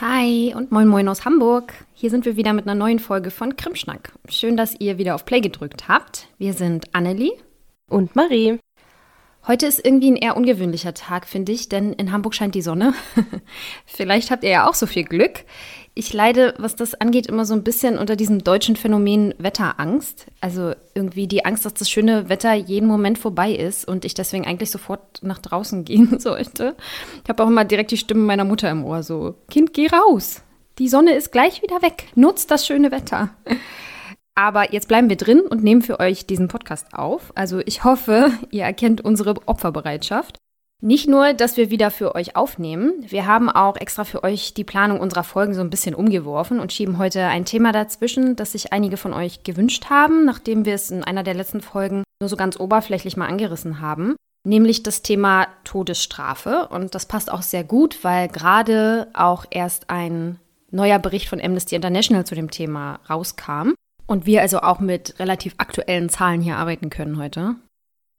Hi und moin moin aus Hamburg. Hier sind wir wieder mit einer neuen Folge von Krimschnack. Schön, dass ihr wieder auf Play gedrückt habt. Wir sind Annelie und Marie. Heute ist irgendwie ein eher ungewöhnlicher Tag, finde ich, denn in Hamburg scheint die Sonne. Vielleicht habt ihr ja auch so viel Glück. Ich leide, was das angeht, immer so ein bisschen unter diesem deutschen Phänomen Wetterangst. Also irgendwie die Angst, dass das schöne Wetter jeden Moment vorbei ist und ich deswegen eigentlich sofort nach draußen gehen sollte. Ich habe auch immer direkt die Stimme meiner Mutter im Ohr, so, Kind, geh raus. Die Sonne ist gleich wieder weg. Nutzt das schöne Wetter. Aber jetzt bleiben wir drin und nehmen für euch diesen Podcast auf. Also ich hoffe, ihr erkennt unsere Opferbereitschaft. Nicht nur, dass wir wieder für euch aufnehmen, wir haben auch extra für euch die Planung unserer Folgen so ein bisschen umgeworfen und schieben heute ein Thema dazwischen, das sich einige von euch gewünscht haben, nachdem wir es in einer der letzten Folgen nur so ganz oberflächlich mal angerissen haben, nämlich das Thema Todesstrafe. Und das passt auch sehr gut, weil gerade auch erst ein neuer Bericht von Amnesty International zu dem Thema rauskam. Und wir also auch mit relativ aktuellen Zahlen hier arbeiten können heute.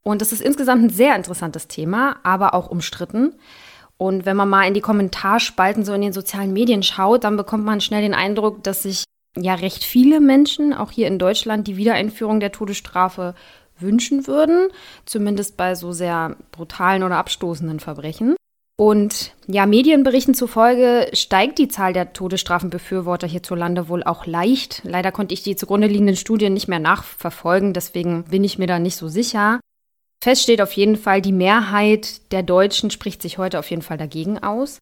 Und das ist insgesamt ein sehr interessantes Thema, aber auch umstritten. Und wenn man mal in die Kommentarspalten so in den sozialen Medien schaut, dann bekommt man schnell den Eindruck, dass sich ja recht viele Menschen, auch hier in Deutschland, die Wiedereinführung der Todesstrafe wünschen würden, zumindest bei so sehr brutalen oder abstoßenden Verbrechen. Und ja, Medienberichten zufolge steigt die Zahl der Todesstrafenbefürworter hierzulande wohl auch leicht. Leider konnte ich die zugrunde liegenden Studien nicht mehr nachverfolgen, deswegen bin ich mir da nicht so sicher. Fest steht auf jeden Fall, die Mehrheit der Deutschen spricht sich heute auf jeden Fall dagegen aus.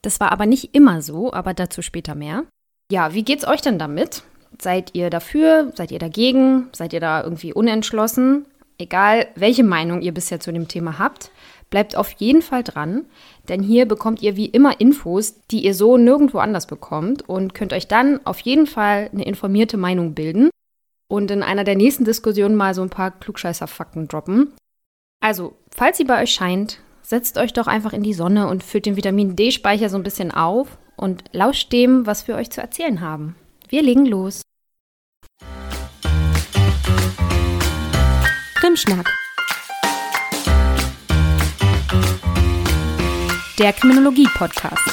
Das war aber nicht immer so, aber dazu später mehr. Ja, wie geht's euch denn damit? Seid ihr dafür? Seid ihr dagegen? Seid ihr da irgendwie unentschlossen? Egal, welche Meinung ihr bisher zu dem Thema habt, bleibt auf jeden Fall dran, denn hier bekommt ihr wie immer Infos, die ihr so nirgendwo anders bekommt und könnt euch dann auf jeden Fall eine informierte Meinung bilden und in einer der nächsten Diskussionen mal so ein paar Klugscheißer-Fakten droppen. Also, falls sie bei euch scheint, setzt euch doch einfach in die Sonne und füllt den Vitamin D-Speicher so ein bisschen auf und lauscht dem, was wir euch zu erzählen haben. Wir legen los. Krimschnack der Kriminologie-Podcast.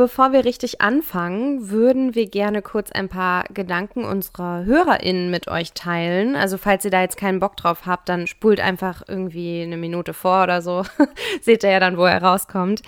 Bevor wir richtig anfangen, würden wir gerne kurz ein paar Gedanken unserer HörerInnen mit euch teilen. Also falls ihr da jetzt keinen Bock drauf habt, dann spult einfach irgendwie eine Minute vor oder so. Seht ihr ja dann, wo er rauskommt.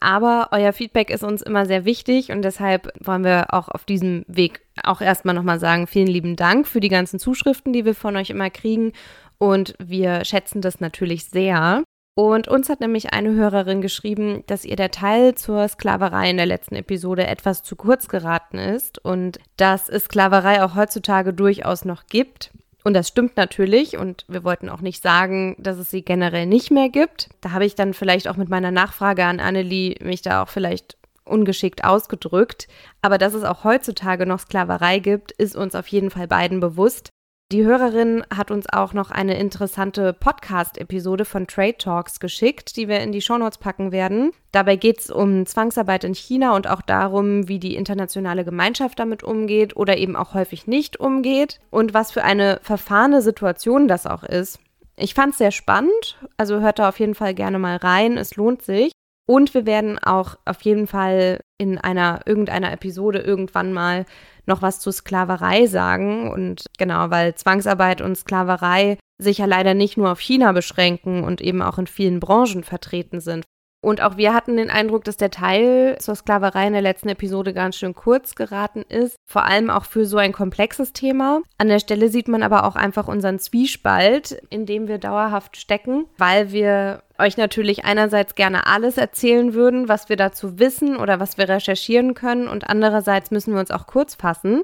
Aber euer Feedback ist uns immer sehr wichtig und deshalb wollen wir auch auf diesem Weg auch erstmal nochmal sagen, vielen lieben Dank für die ganzen Zuschriften, die wir von euch immer kriegen. Und wir schätzen das natürlich sehr. Und uns hat nämlich eine Hörerin geschrieben, dass ihr der Teil zur Sklaverei in der letzten Episode etwas zu kurz geraten ist und dass es Sklaverei auch heutzutage durchaus noch gibt. Und das stimmt natürlich und wir wollten auch nicht sagen, dass es sie generell nicht mehr gibt. Da habe ich dann vielleicht auch mit meiner Nachfrage an Annelie mich da auch vielleicht ungeschickt ausgedrückt. Aber dass es auch heutzutage noch Sklaverei gibt, ist uns auf jeden Fall beiden bewusst. Die Hörerin hat uns auch noch eine interessante Podcast-Episode von Trade Talks geschickt, die wir in die Shownotes packen werden. Dabei geht es um Zwangsarbeit in China und auch darum, wie die internationale Gemeinschaft damit umgeht oder eben auch häufig nicht umgeht und was für eine verfahrene Situation das auch ist. Ich fand es sehr spannend, also hört da auf jeden Fall gerne mal rein, es lohnt sich. Und wir werden auch auf jeden Fall in einer irgendeiner Episode irgendwann mal noch was zu Sklaverei sagen. Und genau, weil Zwangsarbeit und Sklaverei sich ja leider nicht nur auf China beschränken und eben auch in vielen Branchen vertreten sind. Und auch wir hatten den Eindruck, dass der Teil zur Sklaverei in der letzten Episode ganz schön kurz geraten ist, vor allem auch für so ein komplexes Thema. An der Stelle sieht man aber auch einfach unseren Zwiespalt, in dem wir dauerhaft stecken, weil wir euch natürlich einerseits gerne alles erzählen würden, was wir dazu wissen oder was wir recherchieren können und andererseits müssen wir uns auch kurz fassen,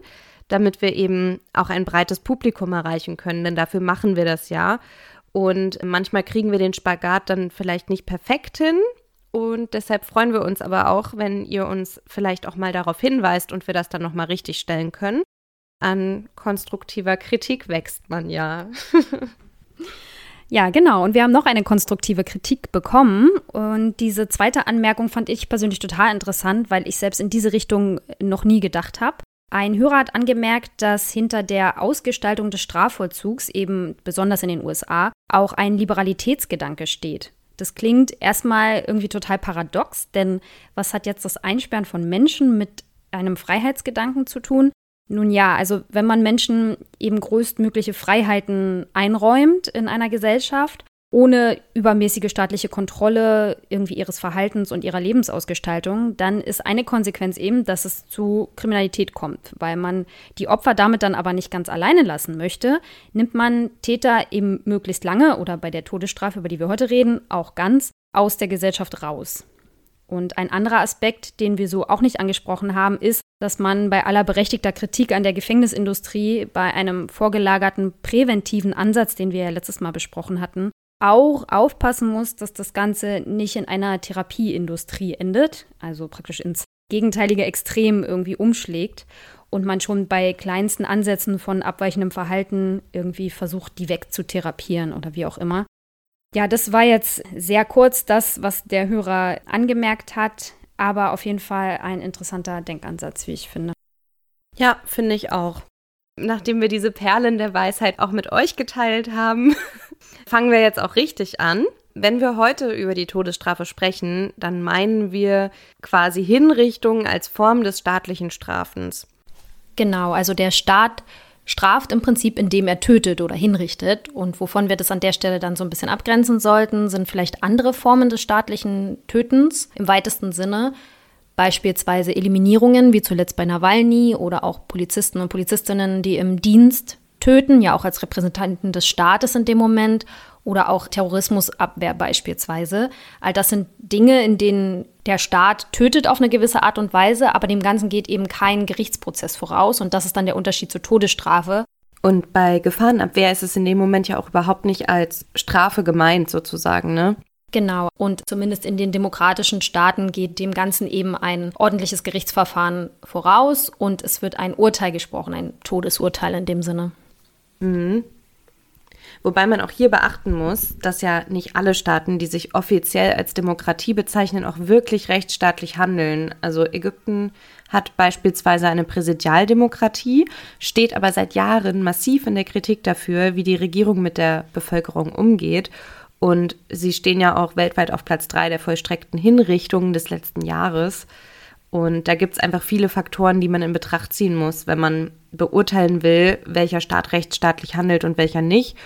damit wir eben auch ein breites Publikum erreichen können, denn dafür machen wir das ja. Und manchmal kriegen wir den Spagat dann vielleicht nicht perfekt hin, und deshalb freuen wir uns aber auch, wenn ihr uns vielleicht auch mal darauf hinweist und wir das dann nochmal richtig stellen können. An konstruktiver Kritik wächst man ja. Ja, genau. Und wir haben noch eine konstruktive Kritik bekommen. Und diese zweite Anmerkung fand ich persönlich total interessant, weil ich selbst in diese Richtung noch nie gedacht habe. Ein Hörer hat angemerkt, dass hinter der Ausgestaltung des Strafvollzugs, eben besonders in den USA, auch ein Liberalitätsgedanke steht. Das klingt erstmal irgendwie total paradox, denn was hat jetzt das Einsperren von Menschen mit einem Freiheitsgedanken zu tun? Nun ja, also wenn man Menschen eben größtmögliche Freiheiten einräumt in einer Gesellschaft, ohne übermäßige staatliche Kontrolle irgendwie ihres Verhaltens und ihrer Lebensausgestaltung, dann ist eine Konsequenz eben, dass es zu Kriminalität kommt. Weil man die Opfer damit dann aber nicht ganz alleine lassen möchte, nimmt man Täter eben möglichst lange oder bei der Todesstrafe, über die wir heute reden, auch ganz aus der Gesellschaft raus. Und ein anderer Aspekt, den wir so auch nicht angesprochen haben, ist, dass man bei aller berechtigter Kritik an der Gefängnisindustrie bei einem vorgelagerten präventiven Ansatz, den wir ja letztes Mal besprochen hatten, auch aufpassen muss, dass das Ganze nicht in einer Therapieindustrie endet, also praktisch ins gegenteilige Extrem irgendwie umschlägt und man schon bei kleinsten Ansätzen von abweichendem Verhalten irgendwie versucht, die wegzutherapieren oder wie auch immer. Ja, das war jetzt sehr kurz das, was der Hörer angemerkt hat, aber auf jeden Fall ein interessanter Denkansatz, wie ich finde. Ja, finde ich auch. Nachdem wir diese Perlen der Weisheit auch mit euch geteilt haben, fangen wir jetzt auch richtig an. Wenn wir heute über die Todesstrafe sprechen, dann meinen wir quasi Hinrichtung als Form des staatlichen Strafens. Genau, also der Staat straft im Prinzip, indem er tötet oder hinrichtet. Und wovon wir das an der Stelle dann so ein bisschen abgrenzen sollten, sind vielleicht andere Formen des staatlichen Tötens im weitesten Sinne. Beispielsweise Eliminierungen, wie zuletzt bei Nawalny oder auch Polizisten und Polizistinnen, die im Dienst töten, ja auch als Repräsentanten des Staates in dem Moment oder auch Terrorismusabwehr beispielsweise. All das sind Dinge, in denen der Staat tötet auf eine gewisse Art und Weise, aber dem Ganzen geht eben kein Gerichtsprozess voraus und das ist dann der Unterschied zur Todesstrafe. Und bei Gefahrenabwehr ist es in dem Moment ja auch überhaupt nicht als Strafe gemeint sozusagen, ne? Genau. Und zumindest in den demokratischen Staaten geht dem Ganzen eben ein ordentliches Gerichtsverfahren voraus und es wird ein Urteil gesprochen, ein Todesurteil in dem Sinne. Mhm. Wobei man auch hier beachten muss, dass ja nicht alle Staaten, die sich offiziell als Demokratie bezeichnen, auch wirklich rechtsstaatlich handeln. Also Ägypten hat beispielsweise eine Präsidialdemokratie, steht aber seit Jahren massiv in der Kritik dafür, wie die Regierung mit der Bevölkerung umgeht. Und sie stehen ja auch weltweit auf Platz drei der vollstreckten Hinrichtungen des letzten Jahres. Und da gibt es einfach viele Faktoren, die man in Betracht ziehen muss, wenn man beurteilen will, welcher Staat rechtsstaatlich handelt und welcher nicht.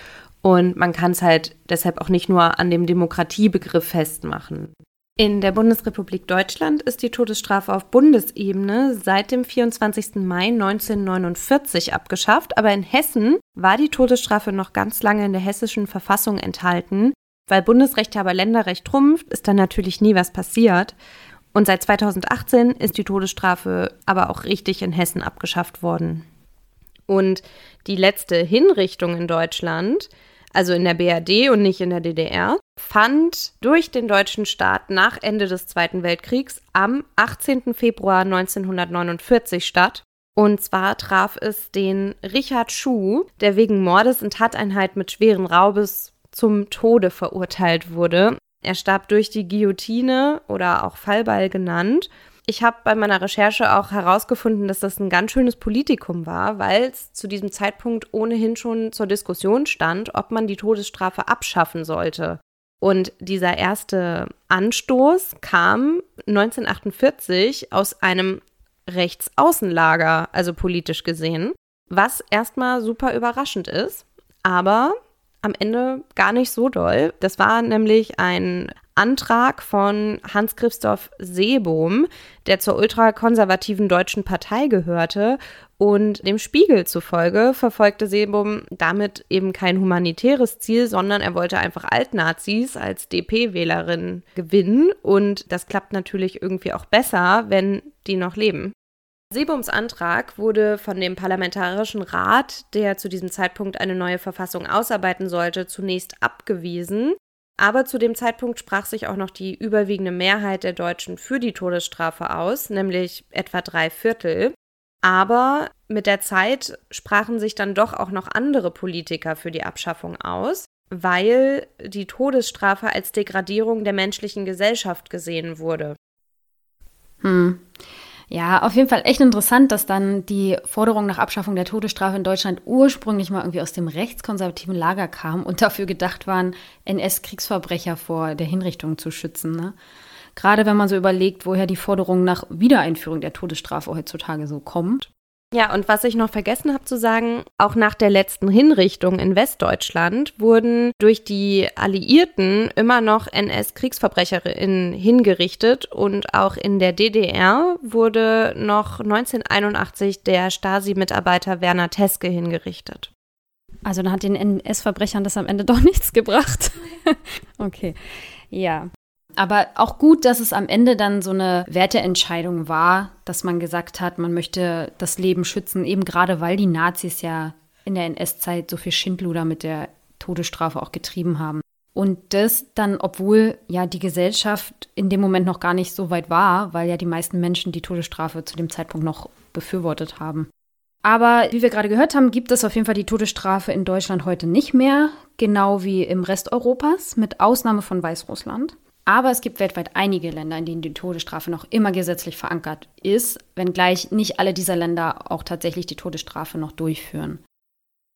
Und man kann es halt deshalb auch nicht nur an dem Demokratiebegriff festmachen. In der Bundesrepublik Deutschland ist die Todesstrafe auf Bundesebene seit dem 24. Mai 1949 abgeschafft, aber in Hessen war die Todesstrafe noch ganz lange in der hessischen Verfassung enthalten. Weil Bundesrecht aber Länderrecht trumpft, ist dann natürlich nie was passiert. Und seit 2018 ist die Todesstrafe aber auch richtig in Hessen abgeschafft worden. Und die letzte Hinrichtung in Deutschland also in der BRD und nicht in der DDR, fand durch den deutschen Staat nach Ende des Zweiten Weltkriegs am 18. Februar 1949 statt. Und zwar traf es den Richard Schuh, der wegen Mordes und Tateinheit mit schweren Raubes zum Tode verurteilt wurde. Er starb durch die Guillotine oder auch Fallbeil genannt ich habe bei meiner Recherche auch herausgefunden, dass das ein ganz schönes Politikum war, weil es zu diesem Zeitpunkt ohnehin schon zur Diskussion stand, ob man die Todesstrafe abschaffen sollte. Und dieser erste Anstoß kam 1948 aus einem Rechtsaußenlager, also politisch gesehen, was erstmal super überraschend ist, aber am Ende gar nicht so doll. Das war nämlich ein Antrag von Hans-Christoph Seebohm, der zur ultrakonservativen Deutschen Partei gehörte. Und dem Spiegel zufolge verfolgte Seebohm damit eben kein humanitäres Ziel, sondern er wollte einfach Altnazis als DP-Wählerin gewinnen. Und das klappt natürlich irgendwie auch besser, wenn die noch leben. Seebohms Antrag wurde von dem Parlamentarischen Rat, der zu diesem Zeitpunkt eine neue Verfassung ausarbeiten sollte, zunächst abgewiesen. Aber zu dem Zeitpunkt sprach sich auch noch die überwiegende Mehrheit der Deutschen für die Todesstrafe aus, nämlich etwa drei Viertel. Aber mit der Zeit sprachen sich dann doch auch noch andere Politiker für die Abschaffung aus. weil die Todesstrafe als Degradierung der menschlichen Gesellschaft gesehen wurde. Hm. Ja, auf jeden Fall echt interessant, dass dann die Forderung nach Abschaffung der Todesstrafe in Deutschland ursprünglich mal irgendwie aus dem rechtskonservativen Lager kam und dafür gedacht waren, NS-Kriegsverbrecher vor der Hinrichtung zu schützen. Ne? Gerade wenn man so überlegt, woher die Forderung nach Wiedereinführung der Todesstrafe heutzutage so kommt. Ja, und was ich noch vergessen habe zu sagen, auch nach der letzten Hinrichtung in Westdeutschland wurden durch die Alliierten immer noch NS-Kriegsverbrecherinnen hingerichtet und auch in der DDR wurde noch 1981 der Stasi-Mitarbeiter Werner Teske hingerichtet. Also dann hat den NS-Verbrechern das am Ende doch nichts gebracht. okay, ja. Aber auch gut, dass es am Ende dann so eine Werteentscheidung war, dass man gesagt hat, man möchte das Leben schützen, eben gerade weil die Nazis ja in der NS-Zeit so viel Schindluder mit der Todesstrafe auch getrieben haben. Und das dann, obwohl ja die Gesellschaft in dem Moment noch gar nicht so weit war, weil ja die meisten Menschen die Todesstrafe zu dem Zeitpunkt noch befürwortet haben. Aber wie wir gerade gehört haben, gibt es auf jeden Fall die Todesstrafe in Deutschland heute nicht mehr, genau wie im Rest Europas, mit Ausnahme von Weißrussland. Aber es gibt weltweit einige Länder, in denen die Todesstrafe noch immer gesetzlich verankert ist, wenngleich nicht alle dieser Länder auch tatsächlich die Todesstrafe noch durchführen.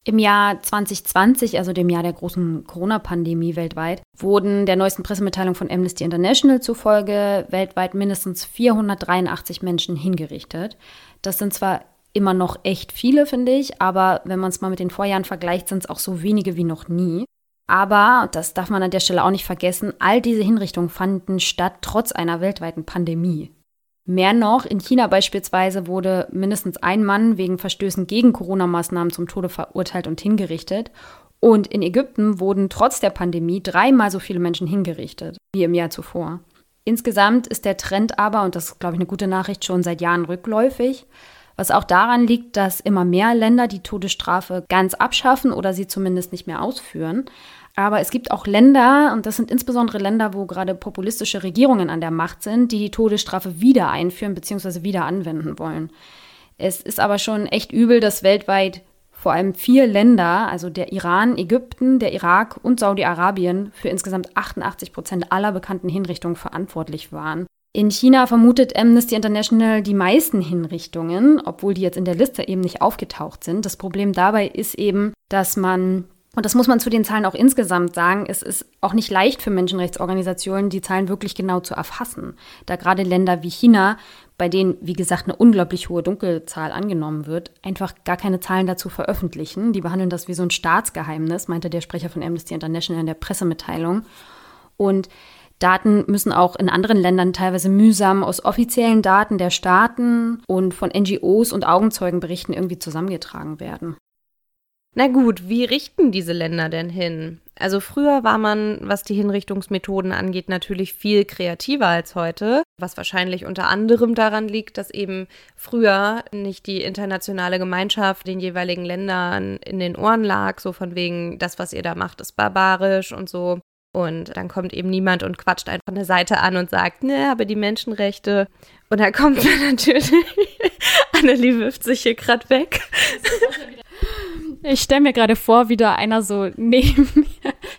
Im Jahr 2020, also dem Jahr der großen Corona-Pandemie weltweit, wurden der neuesten Pressemitteilung von Amnesty International zufolge weltweit mindestens 483 Menschen hingerichtet. Das sind zwar immer noch echt viele, finde ich, aber wenn man es mal mit den Vorjahren vergleicht, sind es auch so wenige wie noch nie. Aber, das darf man an der Stelle auch nicht vergessen, all diese Hinrichtungen fanden statt trotz einer weltweiten Pandemie. Mehr noch, in China beispielsweise wurde mindestens ein Mann wegen Verstößen gegen Corona-Maßnahmen zum Tode verurteilt und hingerichtet. Und in Ägypten wurden trotz der Pandemie dreimal so viele Menschen hingerichtet wie im Jahr zuvor. Insgesamt ist der Trend aber, und das ist, glaube ich, eine gute Nachricht, schon seit Jahren rückläufig was auch daran liegt, dass immer mehr Länder die Todesstrafe ganz abschaffen oder sie zumindest nicht mehr ausführen. Aber es gibt auch Länder, und das sind insbesondere Länder, wo gerade populistische Regierungen an der Macht sind, die die Todesstrafe wieder einführen bzw. wieder anwenden wollen. Es ist aber schon echt übel, dass weltweit vor allem vier Länder, also der Iran, Ägypten, der Irak und Saudi-Arabien, für insgesamt 88 Prozent aller bekannten Hinrichtungen verantwortlich waren. In China vermutet Amnesty International die meisten Hinrichtungen, obwohl die jetzt in der Liste eben nicht aufgetaucht sind. Das Problem dabei ist eben, dass man, und das muss man zu den Zahlen auch insgesamt sagen, es ist auch nicht leicht für Menschenrechtsorganisationen, die Zahlen wirklich genau zu erfassen. Da gerade Länder wie China, bei denen, wie gesagt, eine unglaublich hohe Dunkelzahl angenommen wird, einfach gar keine Zahlen dazu veröffentlichen. Die behandeln das wie so ein Staatsgeheimnis, meinte der Sprecher von Amnesty International in der Pressemitteilung. Und Daten müssen auch in anderen Ländern teilweise mühsam aus offiziellen Daten der Staaten und von NGOs und Augenzeugenberichten irgendwie zusammengetragen werden. Na gut, wie richten diese Länder denn hin? Also früher war man, was die Hinrichtungsmethoden angeht, natürlich viel kreativer als heute, was wahrscheinlich unter anderem daran liegt, dass eben früher nicht die internationale Gemeinschaft den jeweiligen Ländern in den Ohren lag, so von wegen, das, was ihr da macht, ist barbarisch und so. Und dann kommt eben niemand und quatscht einfach eine Seite an und sagt, ne, aber die Menschenrechte. Und dann kommt dann natürlich, Annelie wirft sich hier gerade weg. Ich stelle mir gerade vor, wie da einer so neben,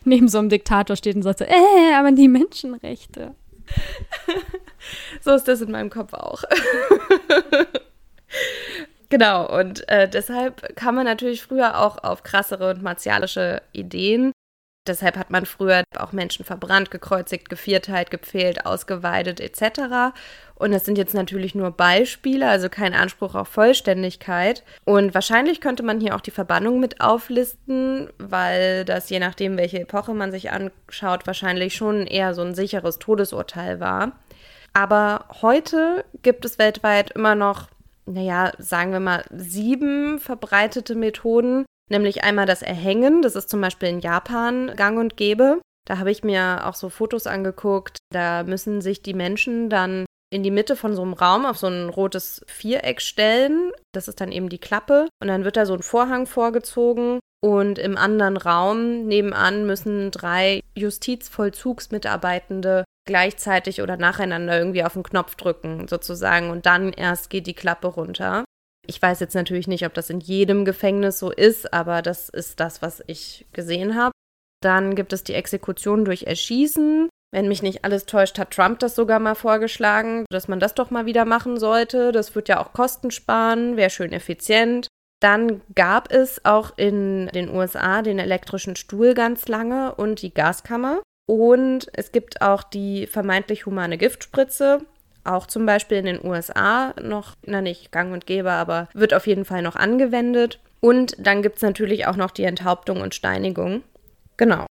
neben so einem Diktator steht und sagt so, äh, aber die Menschenrechte. So ist das in meinem Kopf auch. genau, und äh, deshalb kam man natürlich früher auch auf krassere und martialische Ideen. Deshalb hat man früher auch Menschen verbrannt, gekreuzigt, gevierteilt, gepfählt, ausgeweidet etc. Und das sind jetzt natürlich nur Beispiele, also kein Anspruch auf Vollständigkeit. Und wahrscheinlich könnte man hier auch die Verbannung mit auflisten, weil das je nachdem, welche Epoche man sich anschaut, wahrscheinlich schon eher so ein sicheres Todesurteil war. Aber heute gibt es weltweit immer noch, naja, sagen wir mal, sieben verbreitete Methoden, Nämlich einmal das Erhängen, das ist zum Beispiel in Japan gang und gäbe. Da habe ich mir auch so Fotos angeguckt. Da müssen sich die Menschen dann in die Mitte von so einem Raum auf so ein rotes Viereck stellen. Das ist dann eben die Klappe. Und dann wird da so ein Vorhang vorgezogen. Und im anderen Raum nebenan müssen drei Justizvollzugsmitarbeitende gleichzeitig oder nacheinander irgendwie auf den Knopf drücken, sozusagen. Und dann erst geht die Klappe runter. Ich weiß jetzt natürlich nicht, ob das in jedem Gefängnis so ist, aber das ist das, was ich gesehen habe. Dann gibt es die Exekution durch Erschießen. Wenn mich nicht alles täuscht, hat Trump das sogar mal vorgeschlagen, dass man das doch mal wieder machen sollte. Das wird ja auch Kosten sparen, wäre schön effizient. Dann gab es auch in den USA den elektrischen Stuhl ganz lange und die Gaskammer. Und es gibt auch die vermeintlich humane Giftspritze, auch zum Beispiel in den USA noch, na nicht gang und gäbe, aber wird auf jeden Fall noch angewendet. Und dann gibt es natürlich auch noch die Enthauptung und Steinigung. Genau.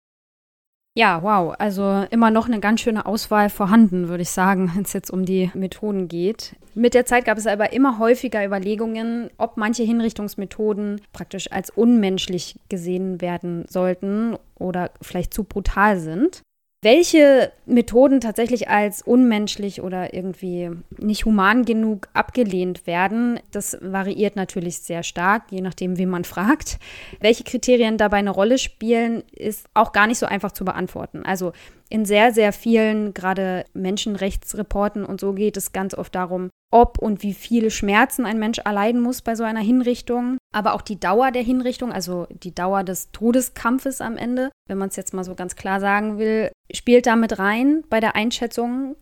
Ja, wow. Also immer noch eine ganz schöne Auswahl vorhanden, würde ich sagen, wenn es jetzt um die Methoden geht. Mit der Zeit gab es aber immer häufiger Überlegungen, ob manche Hinrichtungsmethoden praktisch als unmenschlich gesehen werden sollten oder vielleicht zu brutal sind. Welche Methoden tatsächlich als unmenschlich oder irgendwie nicht human genug abgelehnt werden, das variiert natürlich sehr stark, je nachdem, wie man fragt. Welche Kriterien dabei eine Rolle spielen, ist auch gar nicht so einfach zu beantworten. Also in sehr, sehr vielen, gerade Menschenrechtsreporten und so geht es ganz oft darum, ob und wie viele Schmerzen ein Mensch erleiden muss bei so einer Hinrichtung, aber auch die Dauer der Hinrichtung, also die Dauer des Todeskampfes am Ende, wenn man es jetzt mal so ganz klar sagen will, spielt damit rein bei der Einschätzung.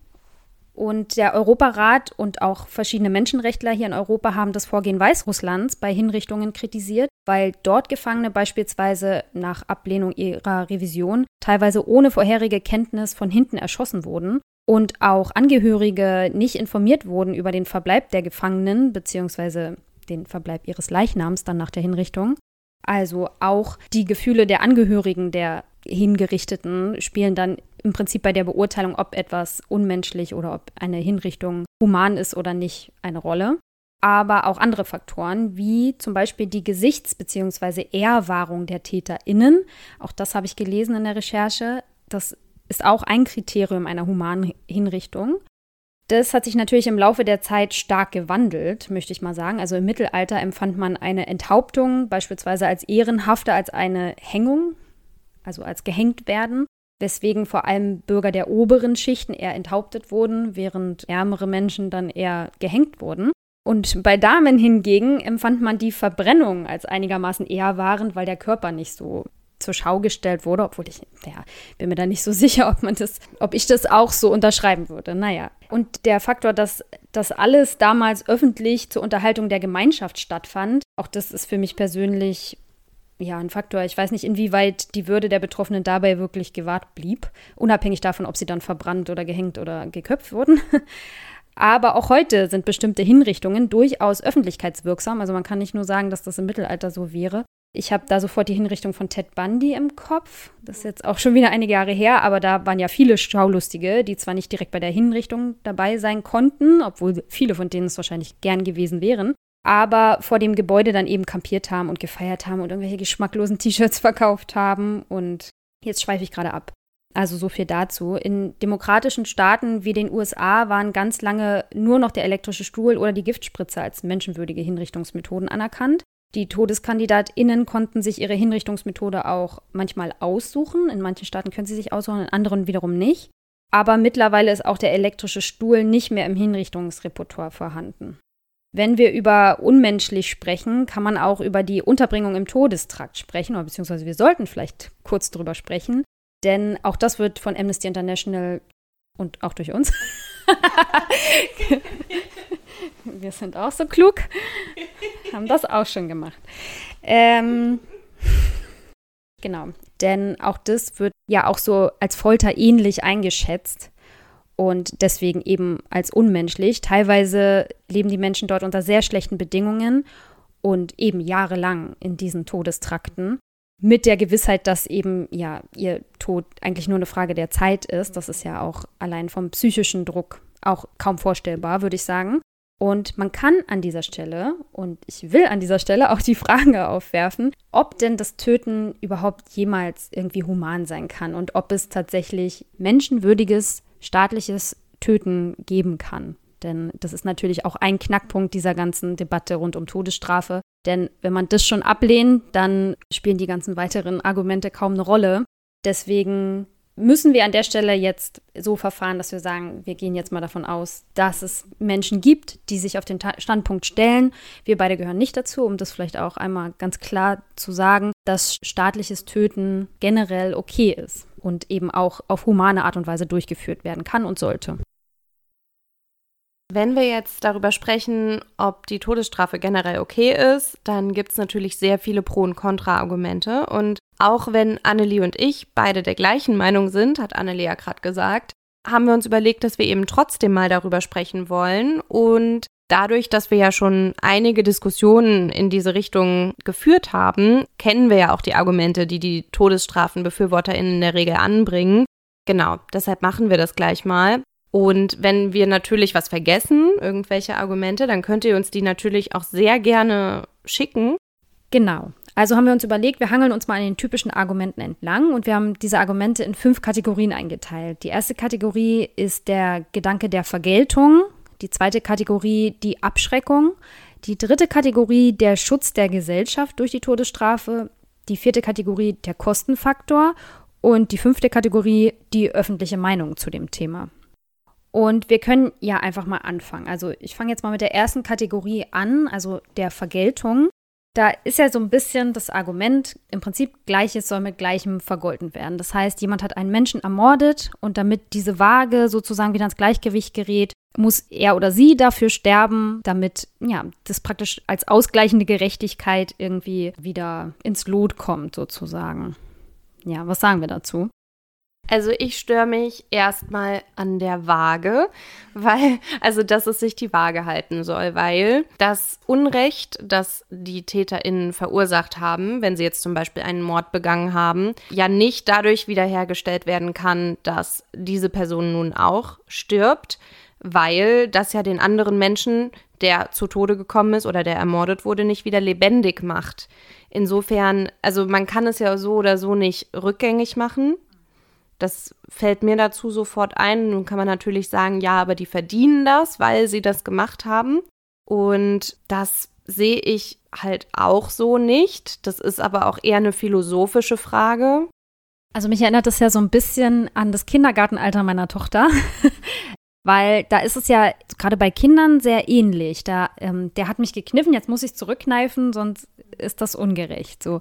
Und der Europarat und auch verschiedene Menschenrechtler hier in Europa haben das Vorgehen Weißrusslands bei Hinrichtungen kritisiert, weil dort Gefangene beispielsweise nach Ablehnung ihrer Revision teilweise ohne vorherige Kenntnis von hinten erschossen wurden und auch Angehörige nicht informiert wurden über den Verbleib der Gefangenen bzw. den Verbleib ihres Leichnams dann nach der Hinrichtung. Also auch die Gefühle der Angehörigen der Hingerichteten spielen dann im Prinzip bei der Beurteilung, ob etwas unmenschlich oder ob eine Hinrichtung human ist oder nicht, eine Rolle. Aber auch andere Faktoren, wie zum Beispiel die Gesichts- bzw. Ehrwahrung der TäterInnen. Auch das habe ich gelesen in der Recherche. Das ist auch ein Kriterium einer humanen Hinrichtung. Das hat sich natürlich im Laufe der Zeit stark gewandelt, möchte ich mal sagen. Also im Mittelalter empfand man eine Enthauptung beispielsweise als ehrenhafter als eine Hängung, also als gehängt werden, weswegen vor allem Bürger der oberen Schichten eher enthauptet wurden, während ärmere Menschen dann eher gehängt wurden. Und bei Damen hingegen empfand man die Verbrennung als einigermaßen ehrwahrend, weil der Körper nicht so zur Schau gestellt wurde, obwohl ich, ja, bin mir da nicht so sicher, ob man das, ob ich das auch so unterschreiben würde. Naja. Und der Faktor, dass das alles damals öffentlich zur Unterhaltung der Gemeinschaft stattfand, auch das ist für mich persönlich ja, ein Faktor. Ich weiß nicht, inwieweit die Würde der Betroffenen dabei wirklich gewahrt blieb, unabhängig davon, ob sie dann verbrannt oder gehängt oder geköpft wurden. Aber auch heute sind bestimmte Hinrichtungen durchaus öffentlichkeitswirksam. Also man kann nicht nur sagen, dass das im Mittelalter so wäre. Ich habe da sofort die Hinrichtung von Ted Bundy im Kopf. Das ist jetzt auch schon wieder einige Jahre her, aber da waren ja viele Schaulustige, die zwar nicht direkt bei der Hinrichtung dabei sein konnten, obwohl viele von denen es wahrscheinlich gern gewesen wären, aber vor dem Gebäude dann eben kampiert haben und gefeiert haben und irgendwelche geschmacklosen T-Shirts verkauft haben. Und jetzt schweife ich gerade ab. Also so viel dazu. In demokratischen Staaten wie den USA waren ganz lange nur noch der elektrische Stuhl oder die Giftspritze als menschenwürdige Hinrichtungsmethoden anerkannt. Die TodeskandidatInnen konnten sich ihre Hinrichtungsmethode auch manchmal aussuchen. In manchen Staaten können sie sich aussuchen, in anderen wiederum nicht. Aber mittlerweile ist auch der elektrische Stuhl nicht mehr im Hinrichtungsrepertoire vorhanden. Wenn wir über unmenschlich sprechen, kann man auch über die Unterbringung im Todestrakt sprechen, oder beziehungsweise wir sollten vielleicht kurz drüber sprechen, denn auch das wird von Amnesty International und auch durch uns wir sind auch so klug, haben das auch schon gemacht. Ähm, genau, denn auch das wird ja auch so als Folter ähnlich eingeschätzt und deswegen eben als unmenschlich. Teilweise leben die Menschen dort unter sehr schlechten Bedingungen und eben jahrelang in diesen Todestrakten mit der Gewissheit, dass eben ja ihr Tod eigentlich nur eine Frage der Zeit ist. Das ist ja auch allein vom psychischen Druck auch kaum vorstellbar, würde ich sagen. Und man kann an dieser Stelle, und ich will an dieser Stelle auch die Frage aufwerfen, ob denn das Töten überhaupt jemals irgendwie human sein kann und ob es tatsächlich menschenwürdiges staatliches Töten geben kann. Denn das ist natürlich auch ein Knackpunkt dieser ganzen Debatte rund um Todesstrafe. Denn wenn man das schon ablehnt, dann spielen die ganzen weiteren Argumente kaum eine Rolle. Deswegen müssen wir an der Stelle jetzt so verfahren, dass wir sagen, wir gehen jetzt mal davon aus, dass es Menschen gibt, die sich auf den Standpunkt stellen. Wir beide gehören nicht dazu, um das vielleicht auch einmal ganz klar zu sagen, dass staatliches Töten generell okay ist und eben auch auf humane Art und Weise durchgeführt werden kann und sollte. Wenn wir jetzt darüber sprechen, ob die Todesstrafe generell okay ist, dann gibt es natürlich sehr viele Pro- und Kontra-Argumente. Und auch wenn Annelie und ich beide der gleichen Meinung sind, hat Annelie ja gerade gesagt, haben wir uns überlegt, dass wir eben trotzdem mal darüber sprechen wollen. Und dadurch, dass wir ja schon einige Diskussionen in diese Richtung geführt haben, kennen wir ja auch die Argumente, die die Todesstrafenbefürworterinnen in der Regel anbringen. Genau, deshalb machen wir das gleich mal. Und wenn wir natürlich was vergessen, irgendwelche Argumente, dann könnt ihr uns die natürlich auch sehr gerne schicken. Genau. Also haben wir uns überlegt, wir hangeln uns mal an den typischen Argumenten entlang und wir haben diese Argumente in fünf Kategorien eingeteilt. Die erste Kategorie ist der Gedanke der Vergeltung, die zweite Kategorie die Abschreckung, die dritte Kategorie der Schutz der Gesellschaft durch die Todesstrafe, die vierte Kategorie der Kostenfaktor und die fünfte Kategorie die öffentliche Meinung zu dem Thema. Und wir können ja einfach mal anfangen. Also ich fange jetzt mal mit der ersten Kategorie an, also der Vergeltung. Da ist ja so ein bisschen das Argument, im Prinzip Gleiches soll mit Gleichem vergolten werden. Das heißt, jemand hat einen Menschen ermordet und damit diese Waage sozusagen wieder ins Gleichgewicht gerät, muss er oder sie dafür sterben, damit ja, das praktisch als ausgleichende Gerechtigkeit irgendwie wieder ins Lot kommt, sozusagen. Ja, was sagen wir dazu? Also ich störe mich erstmal an der Waage, weil, also dass es sich die Waage halten soll, weil das Unrecht, das die TäterInnen verursacht haben, wenn sie jetzt zum Beispiel einen Mord begangen haben, ja nicht dadurch wiederhergestellt werden kann, dass diese Person nun auch stirbt, weil das ja den anderen Menschen, der zu Tode gekommen ist oder der ermordet wurde, nicht wieder lebendig macht. Insofern, also man kann es ja so oder so nicht rückgängig machen. Das fällt mir dazu sofort ein. Nun kann man natürlich sagen, ja, aber die verdienen das, weil sie das gemacht haben. Und das sehe ich halt auch so nicht. Das ist aber auch eher eine philosophische Frage. Also mich erinnert das ja so ein bisschen an das Kindergartenalter meiner Tochter. Weil da ist es ja gerade bei Kindern sehr ähnlich. Da, ähm, der hat mich gekniffen, jetzt muss ich zurückkneifen, sonst ist das ungerecht. So.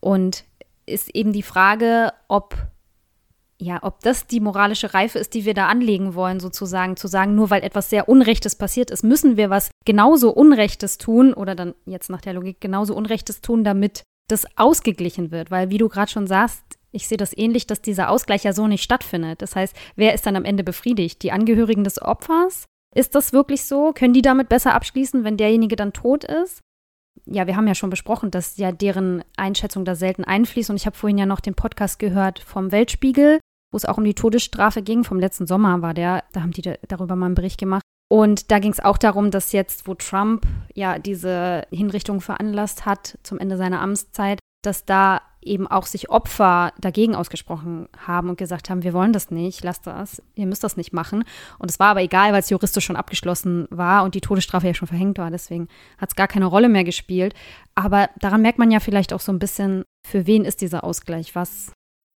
Und ist eben die Frage, ob ja, ob das die moralische Reife ist, die wir da anlegen wollen, sozusagen, zu sagen, nur weil etwas sehr Unrechtes passiert ist, müssen wir was genauso Unrechtes tun oder dann jetzt nach der Logik genauso Unrechtes tun, damit das ausgeglichen wird. Weil, wie du gerade schon sagst, ich sehe das ähnlich, dass dieser Ausgleich ja so nicht stattfindet. Das heißt, wer ist dann am Ende befriedigt? Die Angehörigen des Opfers? Ist das wirklich so? Können die damit besser abschließen, wenn derjenige dann tot ist? ja, wir haben ja schon besprochen, dass ja deren Einschätzung da selten einfließt. Und ich habe vorhin ja noch den Podcast gehört vom Weltspiegel, wo es auch um die Todesstrafe ging. Vom letzten Sommer war der, da haben die da, darüber mal einen Bericht gemacht. Und da ging es auch darum, dass jetzt, wo Trump ja diese Hinrichtung veranlasst hat zum Ende seiner Amtszeit, dass da eben auch sich Opfer dagegen ausgesprochen haben und gesagt haben, wir wollen das nicht, lasst das, ihr müsst das nicht machen. Und es war aber egal, weil es juristisch schon abgeschlossen war und die Todesstrafe ja schon verhängt war. Deswegen hat es gar keine Rolle mehr gespielt. Aber daran merkt man ja vielleicht auch so ein bisschen, für wen ist dieser Ausgleich? Was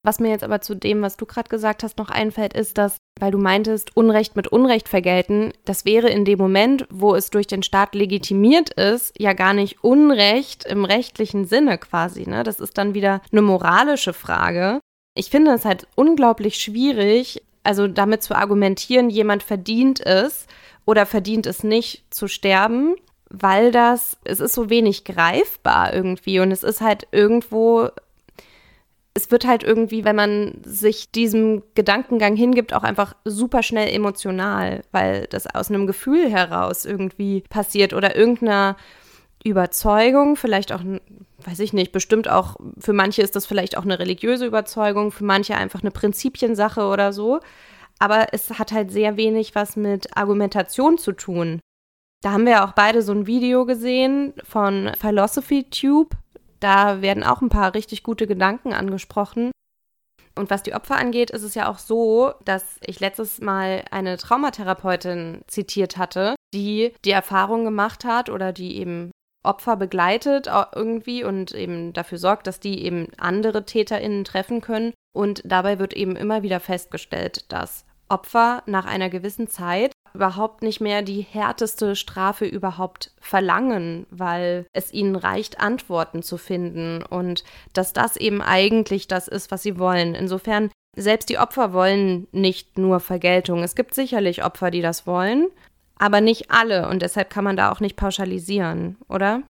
was mir jetzt aber zu dem, was du gerade gesagt hast, noch einfällt, ist, dass, weil du meintest, Unrecht mit Unrecht vergelten, das wäre in dem Moment, wo es durch den Staat legitimiert ist, ja gar nicht Unrecht im rechtlichen Sinne quasi. Ne? Das ist dann wieder eine moralische Frage. Ich finde es halt unglaublich schwierig, also damit zu argumentieren, jemand verdient es oder verdient es nicht zu sterben, weil das, es ist so wenig greifbar irgendwie und es ist halt irgendwo es wird halt irgendwie, wenn man sich diesem Gedankengang hingibt, auch einfach super schnell emotional, weil das aus einem Gefühl heraus irgendwie passiert oder irgendeiner Überzeugung, vielleicht auch, weiß ich nicht, bestimmt auch, für manche ist das vielleicht auch eine religiöse Überzeugung, für manche einfach eine Prinzipiensache oder so. Aber es hat halt sehr wenig was mit Argumentation zu tun. Da haben wir auch beide so ein Video gesehen von Philosophy Tube. Da werden auch ein paar richtig gute Gedanken angesprochen. Und was die Opfer angeht, ist es ja auch so, dass ich letztes Mal eine Traumatherapeutin zitiert hatte, die die Erfahrung gemacht hat oder die eben Opfer begleitet irgendwie und eben dafür sorgt, dass die eben andere TäterInnen treffen können. Und dabei wird eben immer wieder festgestellt, dass Opfer nach einer gewissen Zeit überhaupt nicht mehr die härteste Strafe überhaupt verlangen, weil es ihnen reicht, Antworten zu finden und dass das eben eigentlich das ist, was sie wollen. Insofern, selbst die Opfer wollen nicht nur Vergeltung. Es gibt sicherlich Opfer, die das wollen, aber nicht alle und deshalb kann man da auch nicht pauschalisieren, oder?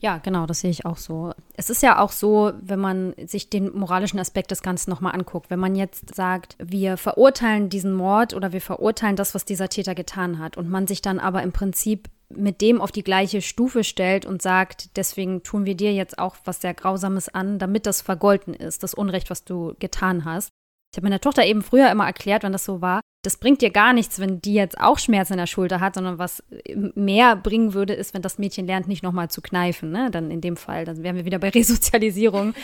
Ja, genau, das sehe ich auch so. Es ist ja auch so, wenn man sich den moralischen Aspekt des Ganzen nochmal anguckt, wenn man jetzt sagt, wir verurteilen diesen Mord oder wir verurteilen das, was dieser Täter getan hat und man sich dann aber im Prinzip mit dem auf die gleiche Stufe stellt und sagt, deswegen tun wir dir jetzt auch was sehr Grausames an, damit das vergolten ist, das Unrecht, was du getan hast. Ich habe meiner Tochter eben früher immer erklärt, wenn das so war, das bringt dir gar nichts, wenn die jetzt auch Schmerz in der Schulter hat, sondern was mehr bringen würde, ist, wenn das Mädchen lernt, nicht nochmal zu kneifen. Ne? Dann in dem Fall, dann wären wir wieder bei Resozialisierung.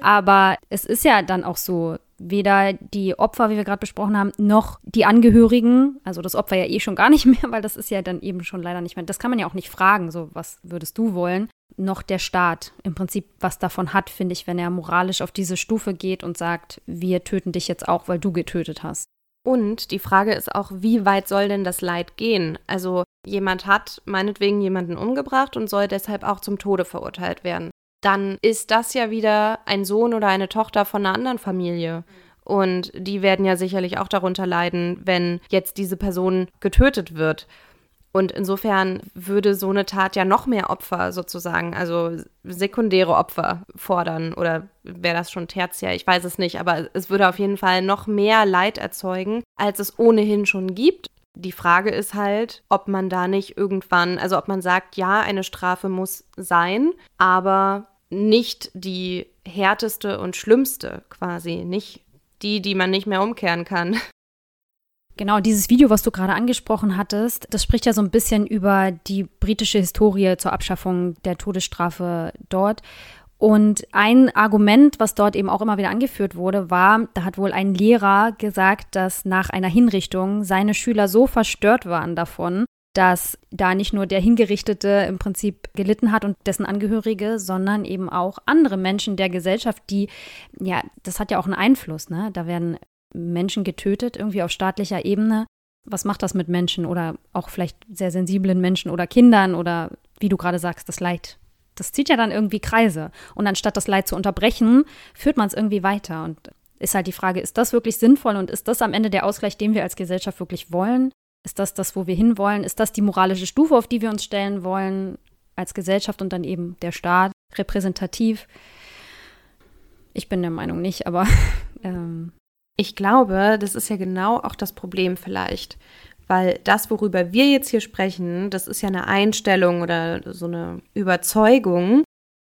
Aber es ist ja dann auch so, weder die Opfer, wie wir gerade besprochen haben, noch die Angehörigen, also das Opfer ja eh schon gar nicht mehr, weil das ist ja dann eben schon leider nicht mehr. Das kann man ja auch nicht fragen, so was würdest du wollen, noch der Staat im Prinzip was davon hat, finde ich, wenn er moralisch auf diese Stufe geht und sagt, wir töten dich jetzt auch, weil du getötet hast. Und die Frage ist auch, wie weit soll denn das Leid gehen? Also jemand hat meinetwegen jemanden umgebracht und soll deshalb auch zum Tode verurteilt werden. Dann ist das ja wieder ein Sohn oder eine Tochter von einer anderen Familie. Und die werden ja sicherlich auch darunter leiden, wenn jetzt diese Person getötet wird. Und insofern würde so eine Tat ja noch mehr Opfer sozusagen, also sekundäre Opfer fordern oder wäre das schon tertiär, ich weiß es nicht, aber es würde auf jeden Fall noch mehr Leid erzeugen, als es ohnehin schon gibt. Die Frage ist halt, ob man da nicht irgendwann, also ob man sagt, ja, eine Strafe muss sein, aber nicht die härteste und schlimmste quasi, nicht die, die man nicht mehr umkehren kann. Genau, dieses Video, was du gerade angesprochen hattest, das spricht ja so ein bisschen über die britische Historie zur Abschaffung der Todesstrafe dort. Und ein Argument, was dort eben auch immer wieder angeführt wurde, war, da hat wohl ein Lehrer gesagt, dass nach einer Hinrichtung seine Schüler so verstört waren davon, dass da nicht nur der Hingerichtete im Prinzip gelitten hat und dessen Angehörige, sondern eben auch andere Menschen der Gesellschaft, die, ja, das hat ja auch einen Einfluss, ne? Da werden Menschen getötet, irgendwie auf staatlicher Ebene. Was macht das mit Menschen oder auch vielleicht sehr sensiblen Menschen oder Kindern oder wie du gerade sagst, das Leid? Das zieht ja dann irgendwie Kreise. Und anstatt das Leid zu unterbrechen, führt man es irgendwie weiter. Und ist halt die Frage, ist das wirklich sinnvoll und ist das am Ende der Ausgleich, den wir als Gesellschaft wirklich wollen? Ist das das, wo wir hinwollen? Ist das die moralische Stufe, auf die wir uns stellen wollen als Gesellschaft und dann eben der Staat repräsentativ? Ich bin der Meinung nicht, aber ähm, ich glaube, das ist ja genau auch das Problem vielleicht. Weil das, worüber wir jetzt hier sprechen, das ist ja eine Einstellung oder so eine Überzeugung.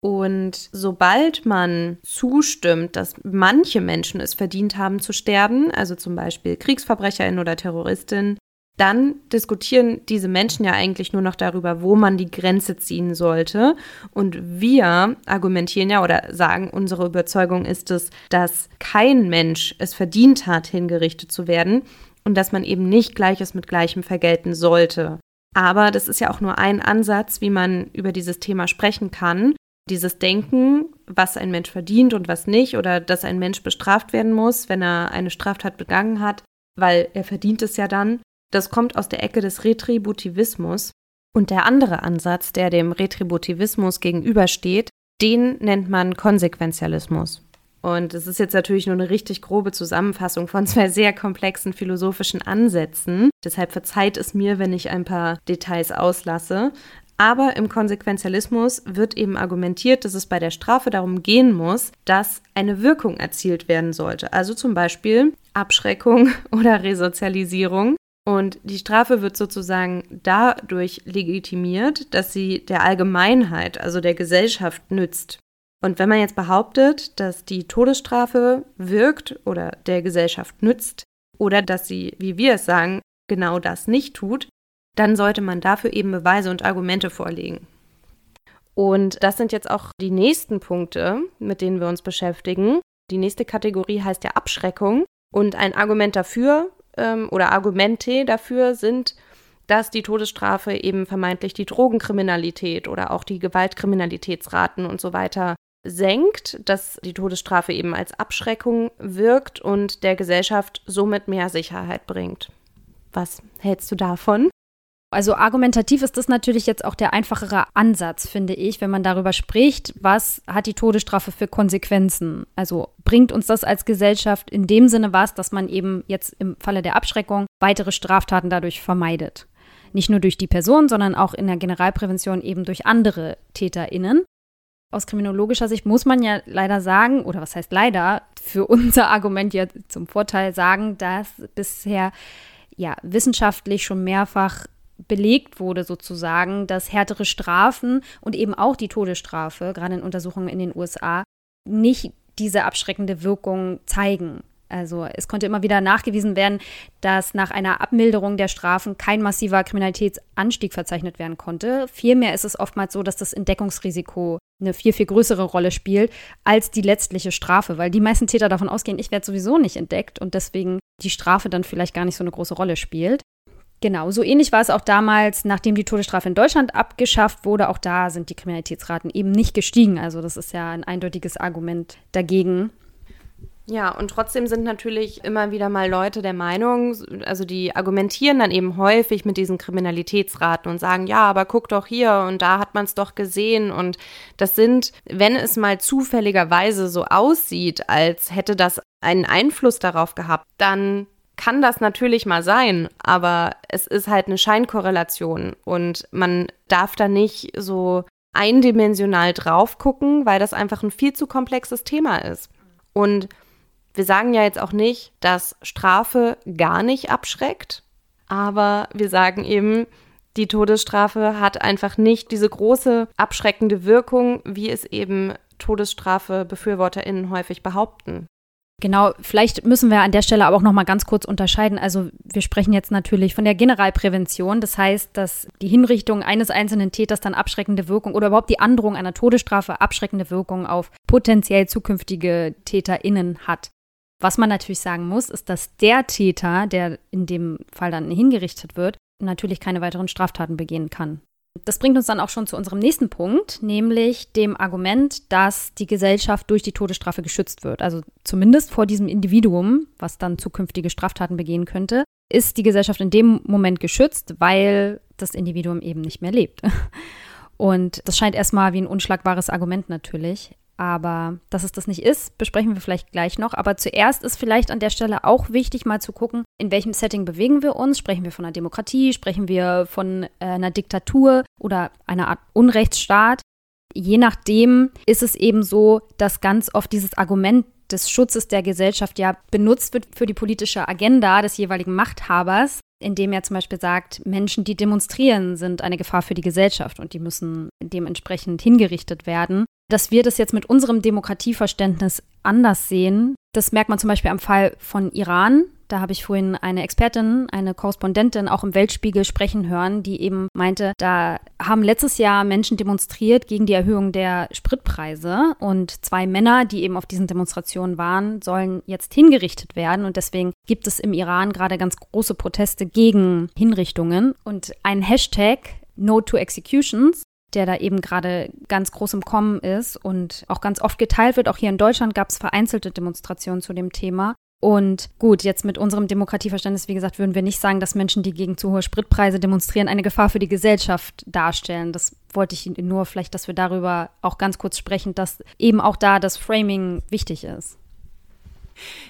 Und sobald man zustimmt, dass manche Menschen es verdient haben zu sterben, also zum Beispiel KriegsverbrecherInnen oder Terroristinnen, dann diskutieren diese Menschen ja eigentlich nur noch darüber, wo man die Grenze ziehen sollte. Und wir argumentieren ja oder sagen, unsere Überzeugung ist es, dass kein Mensch es verdient hat, hingerichtet zu werden und dass man eben nicht Gleiches mit Gleichem vergelten sollte. Aber das ist ja auch nur ein Ansatz, wie man über dieses Thema sprechen kann. Dieses Denken, was ein Mensch verdient und was nicht, oder dass ein Mensch bestraft werden muss, wenn er eine Straftat begangen hat, weil er verdient es ja dann. Das kommt aus der Ecke des Retributivismus. Und der andere Ansatz, der dem Retributivismus gegenübersteht, den nennt man Konsequenzialismus. Und es ist jetzt natürlich nur eine richtig grobe Zusammenfassung von zwei sehr komplexen philosophischen Ansätzen. Deshalb verzeiht es mir, wenn ich ein paar Details auslasse. Aber im Konsequenzialismus wird eben argumentiert, dass es bei der Strafe darum gehen muss, dass eine Wirkung erzielt werden sollte. Also zum Beispiel Abschreckung oder Resozialisierung. Und die Strafe wird sozusagen dadurch legitimiert, dass sie der Allgemeinheit, also der Gesellschaft nützt. Und wenn man jetzt behauptet, dass die Todesstrafe wirkt oder der Gesellschaft nützt oder dass sie, wie wir es sagen, genau das nicht tut, dann sollte man dafür eben Beweise und Argumente vorlegen. Und das sind jetzt auch die nächsten Punkte, mit denen wir uns beschäftigen. Die nächste Kategorie heißt ja Abschreckung. Und ein Argument dafür ähm, oder Argumente dafür sind, dass die Todesstrafe eben vermeintlich die Drogenkriminalität oder auch die Gewaltkriminalitätsraten und so weiter senkt, dass die Todesstrafe eben als Abschreckung wirkt und der Gesellschaft somit mehr Sicherheit bringt. Was hältst du davon? Also argumentativ ist das natürlich jetzt auch der einfachere Ansatz, finde ich, wenn man darüber spricht, was hat die Todesstrafe für Konsequenzen? Also bringt uns das als Gesellschaft in dem Sinne was, dass man eben jetzt im Falle der Abschreckung weitere Straftaten dadurch vermeidet? Nicht nur durch die Person, sondern auch in der Generalprävention eben durch andere TäterInnen. Aus kriminologischer Sicht muss man ja leider sagen, oder was heißt leider, für unser Argument ja zum Vorteil sagen, dass bisher ja wissenschaftlich schon mehrfach belegt wurde sozusagen, dass härtere Strafen und eben auch die Todesstrafe, gerade in Untersuchungen in den USA, nicht diese abschreckende Wirkung zeigen. Also es konnte immer wieder nachgewiesen werden, dass nach einer Abmilderung der Strafen kein massiver Kriminalitätsanstieg verzeichnet werden konnte. Vielmehr ist es oftmals so, dass das Entdeckungsrisiko eine viel, viel größere Rolle spielt als die letztliche Strafe, weil die meisten Täter davon ausgehen, ich werde sowieso nicht entdeckt und deswegen die Strafe dann vielleicht gar nicht so eine große Rolle spielt. Genau, so ähnlich war es auch damals, nachdem die Todesstrafe in Deutschland abgeschafft wurde. Auch da sind die Kriminalitätsraten eben nicht gestiegen. Also das ist ja ein eindeutiges Argument dagegen. Ja, und trotzdem sind natürlich immer wieder mal Leute der Meinung, also die argumentieren dann eben häufig mit diesen Kriminalitätsraten und sagen, ja, aber guck doch hier und da hat man es doch gesehen. Und das sind, wenn es mal zufälligerweise so aussieht, als hätte das einen Einfluss darauf gehabt, dann kann das natürlich mal sein, aber es ist halt eine Scheinkorrelation und man darf da nicht so eindimensional drauf gucken, weil das einfach ein viel zu komplexes Thema ist. Und wir sagen ja jetzt auch nicht, dass Strafe gar nicht abschreckt, aber wir sagen eben, die Todesstrafe hat einfach nicht diese große abschreckende Wirkung, wie es eben Todesstrafe-BefürworterInnen häufig behaupten. Genau, vielleicht müssen wir an der Stelle aber auch noch mal ganz kurz unterscheiden. Also wir sprechen jetzt natürlich von der Generalprävention. Das heißt, dass die Hinrichtung eines einzelnen Täters dann abschreckende Wirkung oder überhaupt die Androhung einer Todesstrafe abschreckende Wirkung auf potenziell zukünftige TäterInnen hat. Was man natürlich sagen muss, ist, dass der Täter, der in dem Fall dann hingerichtet wird, natürlich keine weiteren Straftaten begehen kann. Das bringt uns dann auch schon zu unserem nächsten Punkt, nämlich dem Argument, dass die Gesellschaft durch die Todesstrafe geschützt wird. Also zumindest vor diesem Individuum, was dann zukünftige Straftaten begehen könnte, ist die Gesellschaft in dem Moment geschützt, weil das Individuum eben nicht mehr lebt. Und das scheint erstmal wie ein unschlagbares Argument natürlich. Aber dass es das nicht ist, besprechen wir vielleicht gleich noch. Aber zuerst ist vielleicht an der Stelle auch wichtig, mal zu gucken, in welchem Setting bewegen wir uns. Sprechen wir von einer Demokratie? Sprechen wir von äh, einer Diktatur oder einer Art Unrechtsstaat? Je nachdem ist es eben so, dass ganz oft dieses Argument des Schutzes der Gesellschaft ja benutzt wird für die politische Agenda des jeweiligen Machthabers, indem er zum Beispiel sagt, Menschen, die demonstrieren, sind eine Gefahr für die Gesellschaft und die müssen dementsprechend hingerichtet werden. Dass wir das jetzt mit unserem Demokratieverständnis anders sehen, das merkt man zum Beispiel am Fall von Iran. Da habe ich vorhin eine Expertin, eine Korrespondentin auch im Weltspiegel sprechen hören, die eben meinte, da haben letztes Jahr Menschen demonstriert gegen die Erhöhung der Spritpreise und zwei Männer, die eben auf diesen Demonstrationen waren, sollen jetzt hingerichtet werden. Und deswegen gibt es im Iran gerade ganz große Proteste gegen Hinrichtungen. Und ein Hashtag No to Executions der da eben gerade ganz groß im Kommen ist und auch ganz oft geteilt wird. Auch hier in Deutschland gab es vereinzelte Demonstrationen zu dem Thema. Und gut, jetzt mit unserem Demokratieverständnis, wie gesagt, würden wir nicht sagen, dass Menschen, die gegen zu hohe Spritpreise demonstrieren, eine Gefahr für die Gesellschaft darstellen. Das wollte ich nur vielleicht, dass wir darüber auch ganz kurz sprechen, dass eben auch da das Framing wichtig ist.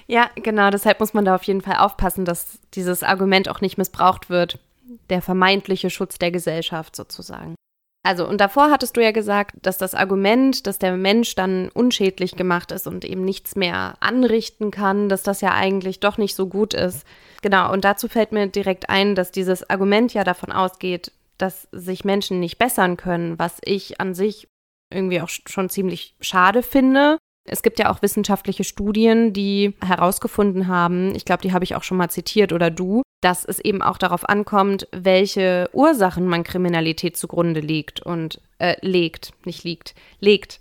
Ja, genau, deshalb muss man da auf jeden Fall aufpassen, dass dieses Argument auch nicht missbraucht wird. Der vermeintliche Schutz der Gesellschaft sozusagen. Also, und davor hattest du ja gesagt, dass das Argument, dass der Mensch dann unschädlich gemacht ist und eben nichts mehr anrichten kann, dass das ja eigentlich doch nicht so gut ist. Genau, und dazu fällt mir direkt ein, dass dieses Argument ja davon ausgeht, dass sich Menschen nicht bessern können, was ich an sich irgendwie auch schon ziemlich schade finde. Es gibt ja auch wissenschaftliche Studien, die herausgefunden haben, ich glaube, die habe ich auch schon mal zitiert oder du, dass es eben auch darauf ankommt, welche Ursachen man Kriminalität zugrunde legt und äh, legt, nicht liegt, legt.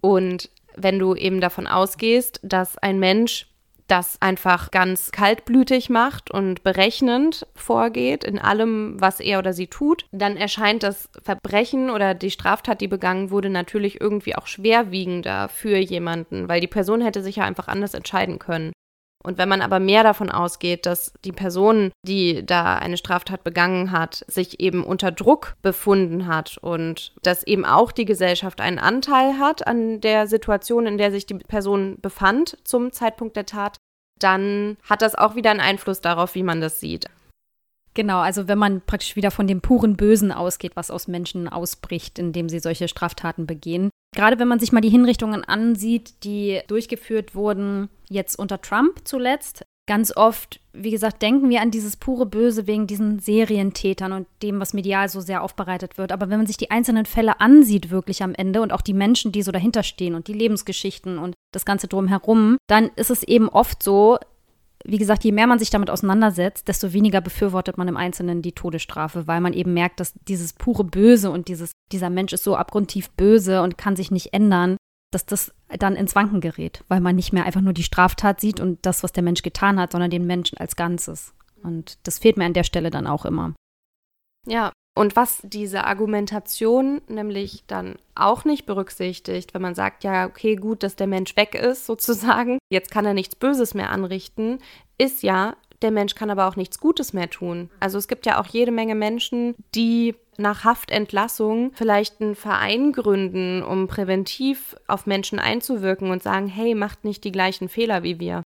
Und wenn du eben davon ausgehst, dass ein Mensch, das einfach ganz kaltblütig macht und berechnend vorgeht in allem, was er oder sie tut, dann erscheint das Verbrechen oder die Straftat, die begangen wurde, natürlich irgendwie auch schwerwiegender für jemanden, weil die Person hätte sich ja einfach anders entscheiden können. Und wenn man aber mehr davon ausgeht, dass die Person, die da eine Straftat begangen hat, sich eben unter Druck befunden hat und dass eben auch die Gesellschaft einen Anteil hat an der Situation, in der sich die Person befand zum Zeitpunkt der Tat, dann hat das auch wieder einen Einfluss darauf, wie man das sieht. Genau, also wenn man praktisch wieder von dem puren Bösen ausgeht, was aus Menschen ausbricht, indem sie solche Straftaten begehen. Gerade wenn man sich mal die Hinrichtungen ansieht, die durchgeführt wurden, jetzt unter Trump zuletzt, ganz oft, wie gesagt, denken wir an dieses pure Böse wegen diesen Serientätern und dem, was medial so sehr aufbereitet wird. Aber wenn man sich die einzelnen Fälle ansieht, wirklich am Ende und auch die Menschen, die so dahinter stehen und die Lebensgeschichten und das Ganze drumherum, dann ist es eben oft so, wie gesagt, je mehr man sich damit auseinandersetzt, desto weniger befürwortet man im Einzelnen die Todesstrafe, weil man eben merkt, dass dieses pure Böse und dieses, dieser Mensch ist so abgrundtief böse und kann sich nicht ändern, dass das dann ins Wanken gerät, weil man nicht mehr einfach nur die Straftat sieht und das, was der Mensch getan hat, sondern den Menschen als Ganzes. Und das fehlt mir an der Stelle dann auch immer. Ja, und was diese Argumentation nämlich dann auch nicht berücksichtigt, wenn man sagt, ja, okay, gut, dass der Mensch weg ist, sozusagen, jetzt kann er nichts Böses mehr anrichten, ist ja, der Mensch kann aber auch nichts Gutes mehr tun. Also es gibt ja auch jede Menge Menschen, die nach Haftentlassung vielleicht einen Verein gründen, um präventiv auf Menschen einzuwirken und sagen, hey, macht nicht die gleichen Fehler wie wir.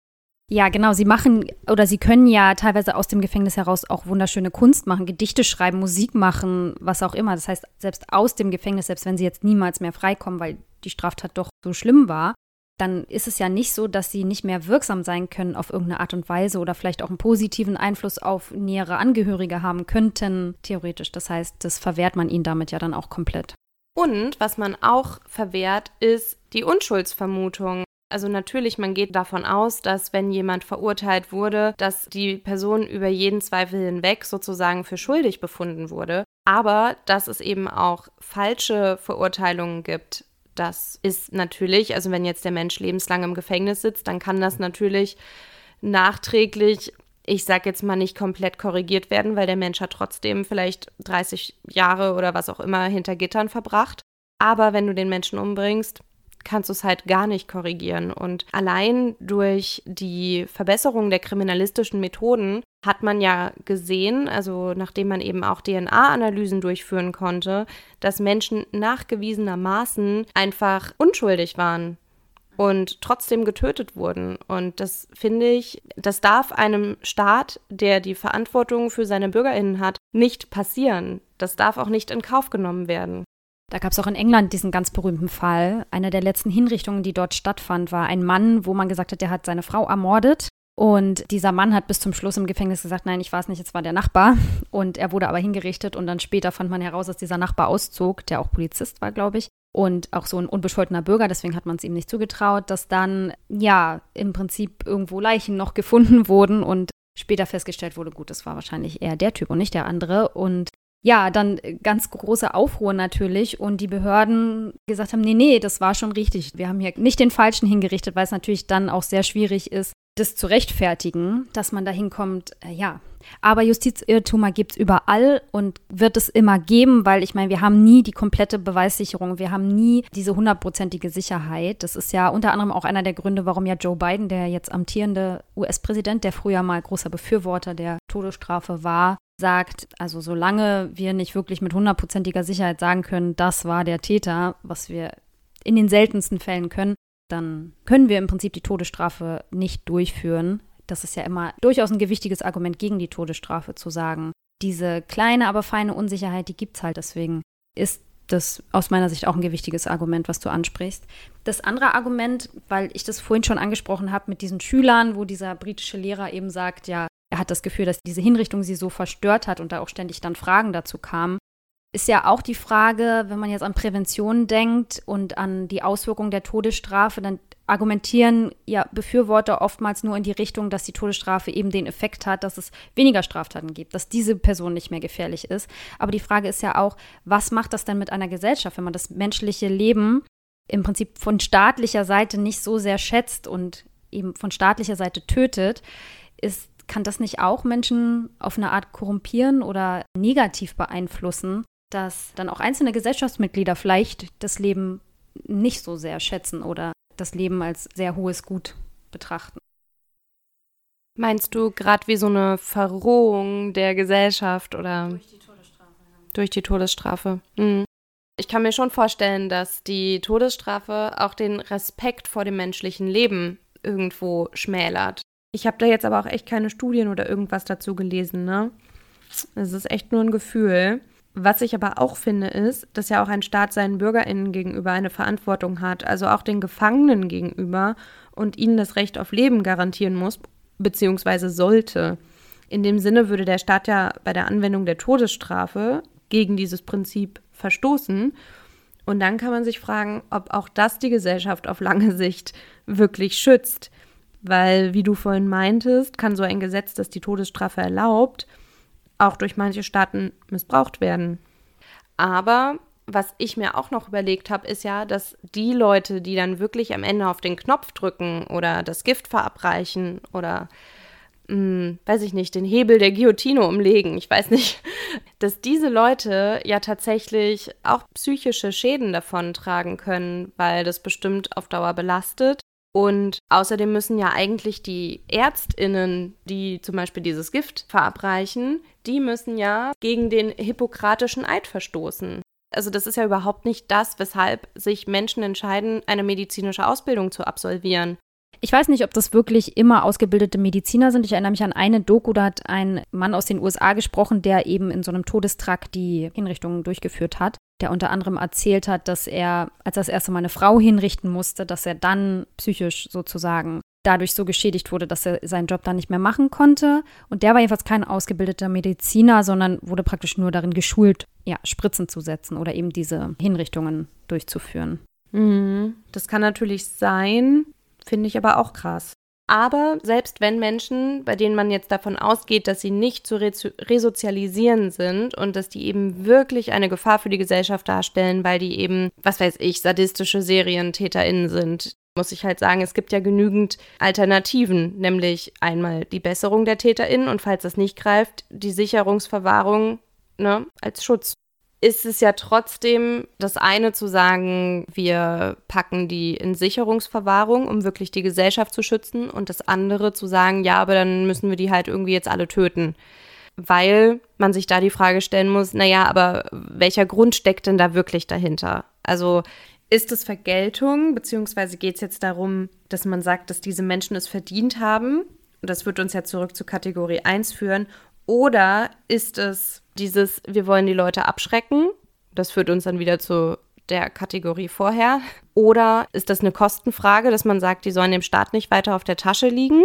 Ja, genau. Sie machen oder sie können ja teilweise aus dem Gefängnis heraus auch wunderschöne Kunst machen, Gedichte schreiben, Musik machen, was auch immer. Das heißt, selbst aus dem Gefängnis, selbst wenn sie jetzt niemals mehr freikommen, weil die Straftat doch so schlimm war, dann ist es ja nicht so, dass sie nicht mehr wirksam sein können auf irgendeine Art und Weise oder vielleicht auch einen positiven Einfluss auf nähere Angehörige haben könnten, theoretisch. Das heißt, das verwehrt man ihnen damit ja dann auch komplett. Und was man auch verwehrt, ist die Unschuldsvermutung. Also natürlich, man geht davon aus, dass wenn jemand verurteilt wurde, dass die Person über jeden Zweifel hinweg sozusagen für schuldig befunden wurde. Aber dass es eben auch falsche Verurteilungen gibt, das ist natürlich, also wenn jetzt der Mensch lebenslang im Gefängnis sitzt, dann kann das natürlich nachträglich, ich sag jetzt mal nicht komplett korrigiert werden, weil der Mensch hat trotzdem vielleicht 30 Jahre oder was auch immer hinter Gittern verbracht. Aber wenn du den Menschen umbringst, kannst du es halt gar nicht korrigieren. Und allein durch die Verbesserung der kriminalistischen Methoden hat man ja gesehen, also nachdem man eben auch DNA-Analysen durchführen konnte, dass Menschen nachgewiesenermaßen einfach unschuldig waren und trotzdem getötet wurden. Und das finde ich, das darf einem Staat, der die Verantwortung für seine Bürgerinnen hat, nicht passieren. Das darf auch nicht in Kauf genommen werden. Da gab es auch in England diesen ganz berühmten Fall. Eine der letzten Hinrichtungen, die dort stattfand, war ein Mann, wo man gesagt hat, der hat seine Frau ermordet. Und dieser Mann hat bis zum Schluss im Gefängnis gesagt, nein, ich war es nicht, es war der Nachbar. Und er wurde aber hingerichtet und dann später fand man heraus, dass dieser Nachbar auszog, der auch Polizist war, glaube ich. Und auch so ein unbescholtener Bürger, deswegen hat man es ihm nicht zugetraut, dass dann, ja, im Prinzip irgendwo Leichen noch gefunden wurden und später festgestellt wurde, gut, das war wahrscheinlich eher der Typ und nicht der andere. Und ja, dann ganz große Aufruhr natürlich und die Behörden gesagt haben, nee, nee, das war schon richtig. Wir haben hier nicht den Falschen hingerichtet, weil es natürlich dann auch sehr schwierig ist, das zu rechtfertigen, dass man da hinkommt, äh, ja. Aber Justizirrtümer gibt es überall und wird es immer geben, weil ich meine, wir haben nie die komplette Beweissicherung, wir haben nie diese hundertprozentige Sicherheit. Das ist ja unter anderem auch einer der Gründe, warum ja Joe Biden, der jetzt amtierende US-Präsident, der früher mal großer Befürworter der Todesstrafe war, sagt, also solange wir nicht wirklich mit hundertprozentiger Sicherheit sagen können, das war der Täter, was wir in den seltensten Fällen können, dann können wir im Prinzip die Todesstrafe nicht durchführen. Das ist ja immer durchaus ein gewichtiges Argument gegen die Todesstrafe zu sagen. Diese kleine, aber feine Unsicherheit, die gibt es halt. Deswegen ist das aus meiner Sicht auch ein gewichtiges Argument, was du ansprichst. Das andere Argument, weil ich das vorhin schon angesprochen habe mit diesen Schülern, wo dieser britische Lehrer eben sagt, ja, hat das Gefühl, dass diese Hinrichtung sie so verstört hat und da auch ständig dann Fragen dazu kamen. Ist ja auch die Frage, wenn man jetzt an Prävention denkt und an die Auswirkungen der Todesstrafe, dann argumentieren ja Befürworter oftmals nur in die Richtung, dass die Todesstrafe eben den Effekt hat, dass es weniger Straftaten gibt, dass diese Person nicht mehr gefährlich ist. Aber die Frage ist ja auch, was macht das denn mit einer Gesellschaft, wenn man das menschliche Leben im Prinzip von staatlicher Seite nicht so sehr schätzt und eben von staatlicher Seite tötet, ist, kann das nicht auch Menschen auf eine Art korrumpieren oder negativ beeinflussen, dass dann auch einzelne Gesellschaftsmitglieder vielleicht das Leben nicht so sehr schätzen oder das Leben als sehr hohes Gut betrachten. Meinst du gerade wie so eine Verrohung der Gesellschaft oder durch die Todesstrafe? Ja. Durch die Todesstrafe. Mhm. Ich kann mir schon vorstellen, dass die Todesstrafe auch den Respekt vor dem menschlichen Leben irgendwo schmälert. Ich habe da jetzt aber auch echt keine Studien oder irgendwas dazu gelesen, ne? Es ist echt nur ein Gefühl. Was ich aber auch finde, ist, dass ja auch ein Staat seinen BürgerInnen gegenüber eine Verantwortung hat, also auch den Gefangenen gegenüber und ihnen das Recht auf Leben garantieren muss, beziehungsweise sollte. In dem Sinne würde der Staat ja bei der Anwendung der Todesstrafe gegen dieses Prinzip verstoßen. Und dann kann man sich fragen, ob auch das die Gesellschaft auf lange Sicht wirklich schützt. Weil, wie du vorhin meintest, kann so ein Gesetz, das die Todesstrafe erlaubt, auch durch manche Staaten missbraucht werden. Aber was ich mir auch noch überlegt habe, ist ja, dass die Leute, die dann wirklich am Ende auf den Knopf drücken oder das Gift verabreichen oder, mh, hm, weiß ich nicht, den Hebel der Guillotine umlegen, ich weiß nicht, dass diese Leute ja tatsächlich auch psychische Schäden davon tragen können, weil das bestimmt auf Dauer belastet und außerdem müssen ja eigentlich die Ärztinnen, die zum Beispiel dieses Gift verabreichen, die müssen ja gegen den hippokratischen Eid verstoßen. Also das ist ja überhaupt nicht das, weshalb sich Menschen entscheiden, eine medizinische Ausbildung zu absolvieren. Ich weiß nicht, ob das wirklich immer ausgebildete Mediziner sind. Ich erinnere mich an eine Doku, da hat ein Mann aus den USA gesprochen, der eben in so einem Todestrakt die Hinrichtungen durchgeführt hat der unter anderem erzählt hat, dass er, als er das erste Mal eine Frau hinrichten musste, dass er dann psychisch sozusagen dadurch so geschädigt wurde, dass er seinen Job dann nicht mehr machen konnte. Und der war jedenfalls kein ausgebildeter Mediziner, sondern wurde praktisch nur darin geschult, ja, Spritzen zu setzen oder eben diese Hinrichtungen durchzuführen. Mhm. Das kann natürlich sein, finde ich aber auch krass. Aber selbst wenn Menschen, bei denen man jetzt davon ausgeht, dass sie nicht zu resozialisieren sind und dass die eben wirklich eine Gefahr für die Gesellschaft darstellen, weil die eben, was weiß ich, sadistische SerientäterInnen sind, muss ich halt sagen, es gibt ja genügend Alternativen, nämlich einmal die Besserung der TäterInnen und falls das nicht greift, die Sicherungsverwahrung ne, als Schutz ist es ja trotzdem das eine zu sagen, wir packen die in Sicherungsverwahrung, um wirklich die Gesellschaft zu schützen, und das andere zu sagen, ja, aber dann müssen wir die halt irgendwie jetzt alle töten. Weil man sich da die Frage stellen muss, naja, aber welcher Grund steckt denn da wirklich dahinter? Also ist es Vergeltung, beziehungsweise geht es jetzt darum, dass man sagt, dass diese Menschen es verdient haben? Das wird uns ja zurück zu Kategorie 1 führen. Oder ist es dieses, wir wollen die Leute abschrecken? Das führt uns dann wieder zu der Kategorie vorher. Oder ist das eine Kostenfrage, dass man sagt, die sollen dem Staat nicht weiter auf der Tasche liegen?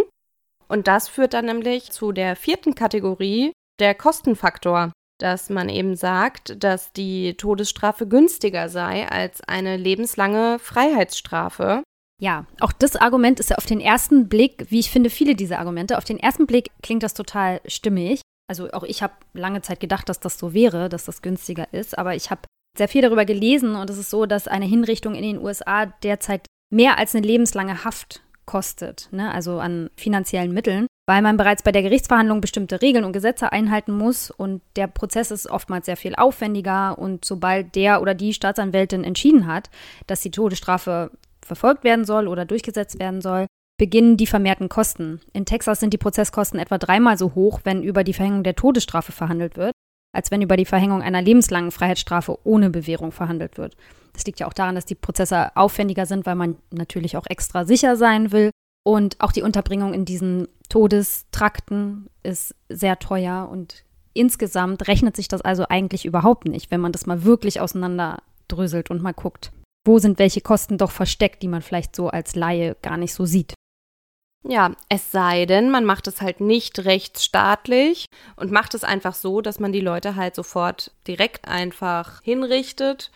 Und das führt dann nämlich zu der vierten Kategorie, der Kostenfaktor, dass man eben sagt, dass die Todesstrafe günstiger sei als eine lebenslange Freiheitsstrafe. Ja, auch das Argument ist ja auf den ersten Blick, wie ich finde, viele dieser Argumente, auf den ersten Blick klingt das total stimmig also auch ich habe lange Zeit gedacht, dass das so wäre, dass das günstiger ist, aber ich habe sehr viel darüber gelesen und es ist so, dass eine Hinrichtung in den USA derzeit mehr als eine lebenslange Haft kostet, ne? also an finanziellen Mitteln, weil man bereits bei der Gerichtsverhandlung bestimmte Regeln und Gesetze einhalten muss und der Prozess ist oftmals sehr viel aufwendiger und sobald der oder die Staatsanwältin entschieden hat, dass die Todesstrafe verfolgt werden soll oder durchgesetzt werden soll, beginnen die vermehrten Kosten. In Texas sind die Prozesskosten etwa dreimal so hoch, wenn über die Verhängung der Todesstrafe verhandelt wird, als wenn über die Verhängung einer lebenslangen Freiheitsstrafe ohne Bewährung verhandelt wird. Das liegt ja auch daran, dass die Prozesse aufwendiger sind, weil man natürlich auch extra sicher sein will. Und auch die Unterbringung in diesen Todestrakten ist sehr teuer und insgesamt rechnet sich das also eigentlich überhaupt nicht, wenn man das mal wirklich auseinanderdröselt und mal guckt, wo sind welche Kosten doch versteckt, die man vielleicht so als Laie gar nicht so sieht. Ja, es sei denn, man macht es halt nicht rechtsstaatlich und macht es einfach so, dass man die Leute halt sofort direkt einfach hinrichtet.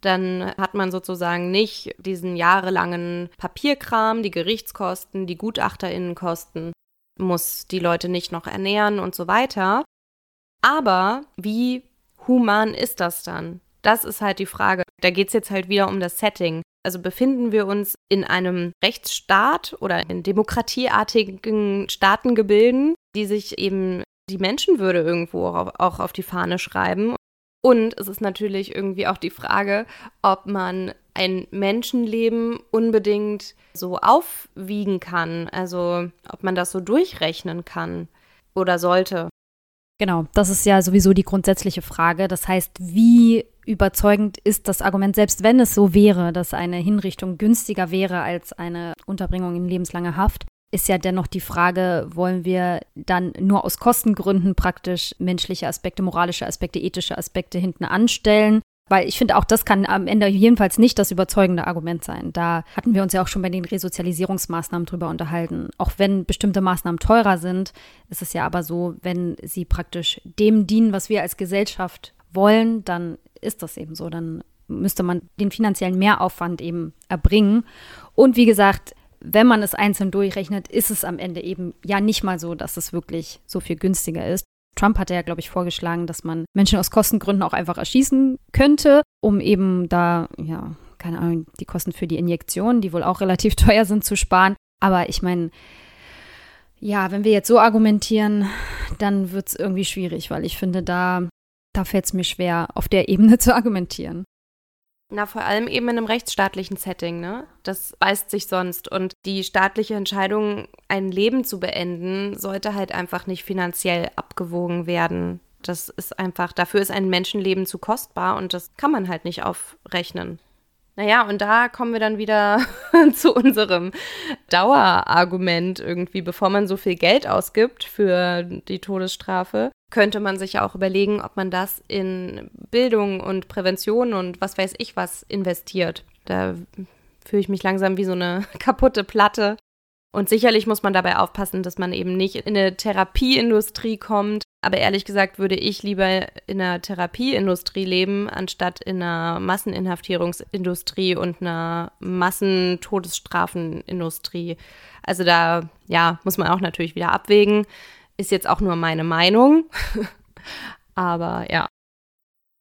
Dann hat man sozusagen nicht diesen jahrelangen Papierkram, die Gerichtskosten, die Gutachterinnenkosten, muss die Leute nicht noch ernähren und so weiter. Aber wie human ist das dann? Das ist halt die Frage. Da geht es jetzt halt wieder um das Setting. Also befinden wir uns in einem Rechtsstaat oder in demokratieartigen Staatengebilden, die sich eben die Menschenwürde irgendwo auch auf die Fahne schreiben. Und es ist natürlich irgendwie auch die Frage, ob man ein Menschenleben unbedingt so aufwiegen kann, also ob man das so durchrechnen kann oder sollte. Genau, das ist ja sowieso die grundsätzliche Frage. Das heißt, wie überzeugend ist das Argument, selbst wenn es so wäre, dass eine Hinrichtung günstiger wäre als eine Unterbringung in lebenslange Haft, ist ja dennoch die Frage, wollen wir dann nur aus Kostengründen praktisch menschliche Aspekte, moralische Aspekte, ethische Aspekte hinten anstellen? Weil ich finde, auch das kann am Ende jedenfalls nicht das überzeugende Argument sein. Da hatten wir uns ja auch schon bei den Resozialisierungsmaßnahmen drüber unterhalten. Auch wenn bestimmte Maßnahmen teurer sind, ist es ja aber so, wenn sie praktisch dem dienen, was wir als Gesellschaft wollen, dann ist das eben so. Dann müsste man den finanziellen Mehraufwand eben erbringen. Und wie gesagt, wenn man es einzeln durchrechnet, ist es am Ende eben ja nicht mal so, dass es wirklich so viel günstiger ist. Trump hatte ja, glaube ich, vorgeschlagen, dass man Menschen aus Kostengründen auch einfach erschießen könnte, um eben da, ja, keine Ahnung, die Kosten für die Injektion, die wohl auch relativ teuer sind, zu sparen. Aber ich meine, ja, wenn wir jetzt so argumentieren, dann wird es irgendwie schwierig, weil ich finde, da, da fällt es mir schwer, auf der Ebene zu argumentieren. Na, vor allem eben in einem rechtsstaatlichen Setting, ne? Das beißt sich sonst. Und die staatliche Entscheidung, ein Leben zu beenden, sollte halt einfach nicht finanziell abgewogen werden. Das ist einfach, dafür ist ein Menschenleben zu kostbar und das kann man halt nicht aufrechnen. Naja, und da kommen wir dann wieder zu unserem Dauerargument irgendwie, bevor man so viel Geld ausgibt für die Todesstrafe, könnte man sich ja auch überlegen, ob man das in Bildung und Prävention und was weiß ich was investiert. Da fühle ich mich langsam wie so eine kaputte Platte. Und sicherlich muss man dabei aufpassen, dass man eben nicht in eine Therapieindustrie kommt, aber ehrlich gesagt würde ich lieber in einer Therapieindustrie leben, anstatt in einer Masseninhaftierungsindustrie und einer Massentodesstrafenindustrie. Also da, ja, muss man auch natürlich wieder abwägen. Ist jetzt auch nur meine Meinung. aber ja.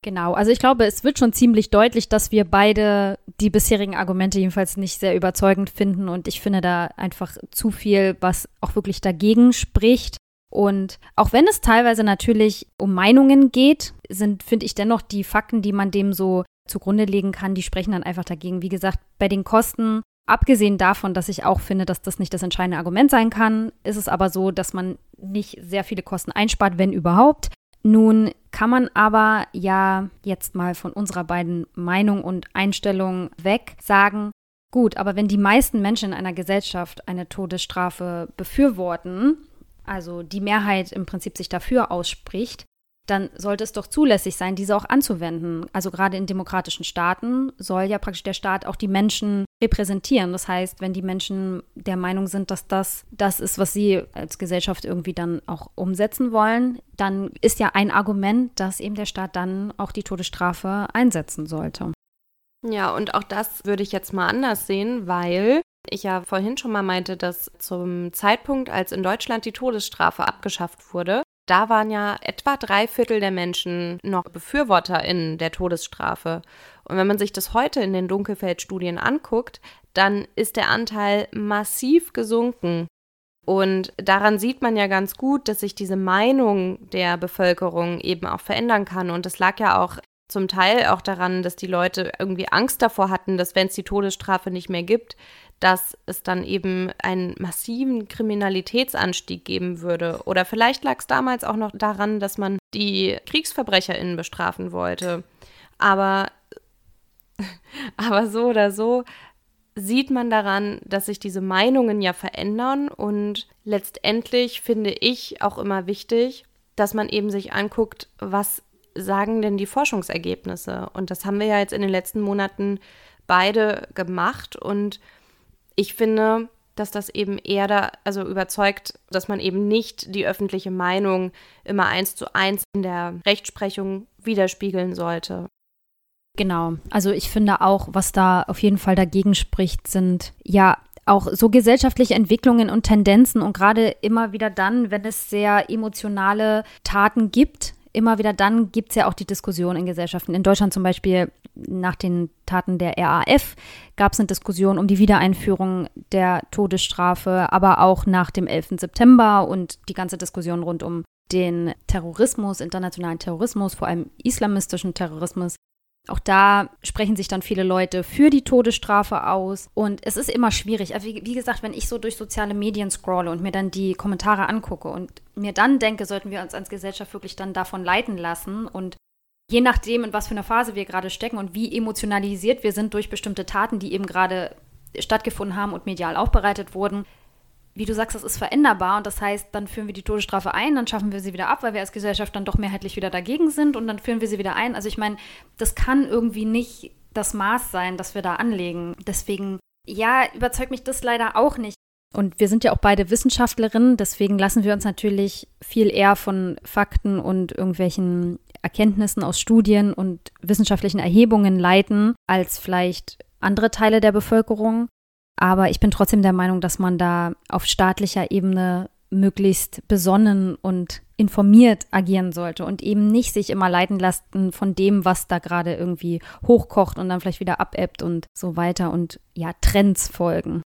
Genau, also ich glaube, es wird schon ziemlich deutlich, dass wir beide die bisherigen Argumente jedenfalls nicht sehr überzeugend finden und ich finde da einfach zu viel, was auch wirklich dagegen spricht. Und auch wenn es teilweise natürlich um Meinungen geht, sind, finde ich, dennoch die Fakten, die man dem so zugrunde legen kann, die sprechen dann einfach dagegen. Wie gesagt, bei den Kosten, abgesehen davon, dass ich auch finde, dass das nicht das entscheidende Argument sein kann, ist es aber so, dass man nicht sehr viele Kosten einspart, wenn überhaupt. Nun kann man aber ja jetzt mal von unserer beiden Meinung und Einstellung weg sagen, gut, aber wenn die meisten Menschen in einer Gesellschaft eine Todesstrafe befürworten, also die Mehrheit im Prinzip sich dafür ausspricht, dann sollte es doch zulässig sein, diese auch anzuwenden. Also gerade in demokratischen Staaten soll ja praktisch der Staat auch die Menschen repräsentieren. Das heißt, wenn die Menschen der Meinung sind, dass das das ist, was sie als Gesellschaft irgendwie dann auch umsetzen wollen, dann ist ja ein Argument, dass eben der Staat dann auch die Todesstrafe einsetzen sollte. Ja, und auch das würde ich jetzt mal anders sehen, weil ich ja vorhin schon mal meinte, dass zum Zeitpunkt, als in Deutschland die Todesstrafe abgeschafft wurde, da waren ja etwa drei Viertel der Menschen noch BefürworterInnen der Todesstrafe. Und wenn man sich das heute in den Dunkelfeldstudien anguckt, dann ist der Anteil massiv gesunken. Und daran sieht man ja ganz gut, dass sich diese Meinung der Bevölkerung eben auch verändern kann. Und das lag ja auch zum Teil auch daran, dass die Leute irgendwie Angst davor hatten, dass wenn es die Todesstrafe nicht mehr gibt, dass es dann eben einen massiven Kriminalitätsanstieg geben würde. Oder vielleicht lag es damals auch noch daran, dass man die KriegsverbrecherInnen bestrafen wollte. Aber, aber so oder so sieht man daran, dass sich diese Meinungen ja verändern und letztendlich finde ich auch immer wichtig, dass man eben sich anguckt, was sagen denn die Forschungsergebnisse? Und das haben wir ja jetzt in den letzten Monaten beide gemacht und ich finde, dass das eben eher da, also überzeugt, dass man eben nicht die öffentliche Meinung immer eins zu eins in der Rechtsprechung widerspiegeln sollte. Genau. Also ich finde auch, was da auf jeden Fall dagegen spricht, sind ja auch so gesellschaftliche Entwicklungen und Tendenzen und gerade immer wieder dann, wenn es sehr emotionale Taten gibt, immer wieder dann gibt es ja auch die Diskussion in Gesellschaften. In Deutschland zum Beispiel nach den Taten der RAF gab es eine Diskussion um die Wiedereinführung der Todesstrafe, aber auch nach dem 11. September und die ganze Diskussion rund um den Terrorismus, internationalen Terrorismus, vor allem islamistischen Terrorismus. Auch da sprechen sich dann viele Leute für die Todesstrafe aus. Und es ist immer schwierig. Also wie, wie, gesagt, wenn ich so durch soziale Medien scrolle und mir dann die Kommentare angucke und mir dann denke, sollten wir uns als Gesellschaft wirklich dann davon leiten lassen und je nachdem, in was für einer Phase wir gerade stecken und wie emotionalisiert wir sind durch bestimmte Taten, die eben gerade stattgefunden haben und medial aufbereitet wurden, wie du sagst, das ist veränderbar und das heißt, dann führen wir die Todesstrafe ein, dann schaffen wir sie wieder ab, weil wir als Gesellschaft dann doch mehrheitlich wieder dagegen sind und dann führen wir sie wieder ein. Also ich meine, das kann irgendwie nicht das Maß sein, das wir da anlegen. Deswegen, ja, überzeugt mich das leider auch nicht. Und wir sind ja auch beide Wissenschaftlerinnen, deswegen lassen wir uns natürlich viel eher von Fakten und irgendwelchen Erkenntnissen aus Studien und wissenschaftlichen Erhebungen leiten, als vielleicht andere Teile der Bevölkerung. Aber ich bin trotzdem der Meinung, dass man da auf staatlicher Ebene möglichst besonnen und informiert agieren sollte und eben nicht sich immer leiten lassen von dem, was da gerade irgendwie hochkocht und dann vielleicht wieder abebbt und so weiter und ja, Trends folgen.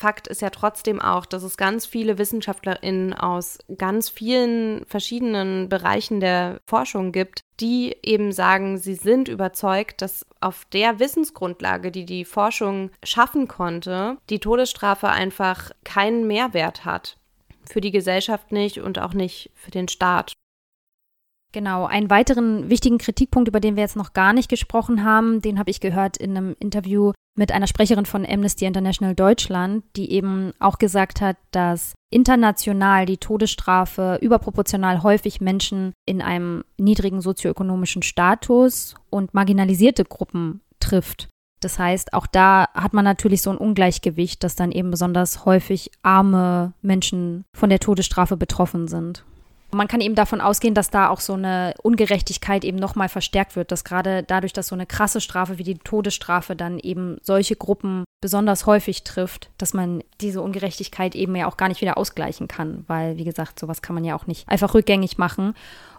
Fakt ist ja trotzdem auch, dass es ganz viele WissenschaftlerInnen aus ganz vielen verschiedenen Bereichen der Forschung gibt, die eben sagen, sie sind überzeugt, dass auf der Wissensgrundlage, die die Forschung schaffen konnte, die Todesstrafe einfach keinen Mehrwert hat. Für die Gesellschaft nicht und auch nicht für den Staat. Genau, einen weiteren wichtigen Kritikpunkt, über den wir jetzt noch gar nicht gesprochen haben, den habe ich gehört in einem Interview mit einer Sprecherin von Amnesty International Deutschland, die eben auch gesagt hat, dass international die Todesstrafe überproportional häufig Menschen in einem niedrigen sozioökonomischen Status und marginalisierte Gruppen trifft. Das heißt, auch da hat man natürlich so ein Ungleichgewicht, dass dann eben besonders häufig arme Menschen von der Todesstrafe betroffen sind. Man kann eben davon ausgehen, dass da auch so eine Ungerechtigkeit eben nochmal verstärkt wird, dass gerade dadurch, dass so eine krasse Strafe wie die Todesstrafe dann eben solche Gruppen besonders häufig trifft, dass man diese Ungerechtigkeit eben ja auch gar nicht wieder ausgleichen kann, weil, wie gesagt, sowas kann man ja auch nicht einfach rückgängig machen.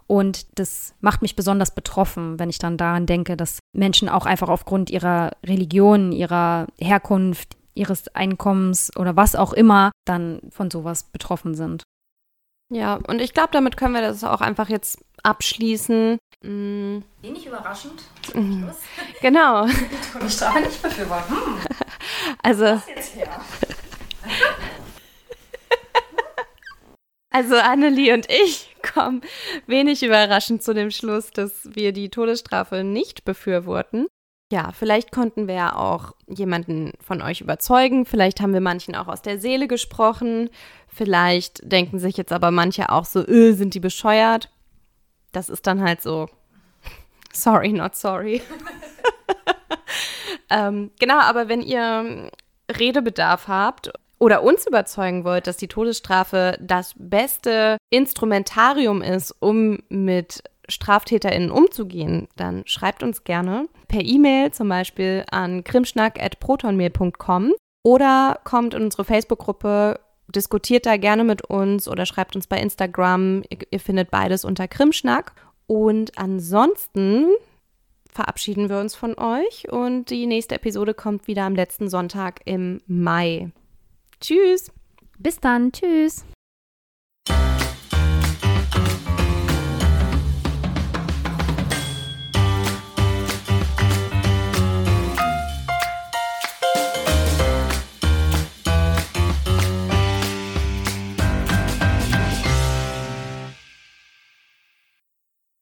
Und das macht mich besonders betroffen, wenn ich dann daran denke, dass Menschen auch einfach aufgrund ihrer Religion, ihrer Herkunft, ihres Einkommens oder was auch immer dann von sowas betroffen sind. Ja, und ich glaube, damit können wir das auch einfach jetzt abschließen. Mm. Wenig überraschend zum mhm. Schluss. Genau. Die Strafe nicht befürworten. Hm. Also. Was jetzt her? Also Annelie und ich kommen wenig überraschend zu dem Schluss, dass wir die Todesstrafe nicht befürworten. Ja, vielleicht konnten wir ja auch jemanden von euch überzeugen. Vielleicht haben wir manchen auch aus der Seele gesprochen. Vielleicht denken sich jetzt aber manche auch so, öh, sind die bescheuert. Das ist dann halt so, sorry, not sorry. ähm, genau, aber wenn ihr Redebedarf habt oder uns überzeugen wollt, dass die Todesstrafe das beste Instrumentarium ist, um mit StraftäterInnen umzugehen, dann schreibt uns gerne per E-Mail zum Beispiel an krimschnack.protonmail.com oder kommt in unsere Facebook-Gruppe, diskutiert da gerne mit uns oder schreibt uns bei Instagram. Ihr, ihr findet beides unter Krimschnack. Und ansonsten verabschieden wir uns von euch und die nächste Episode kommt wieder am letzten Sonntag im Mai. Tschüss. Bis dann. Tschüss.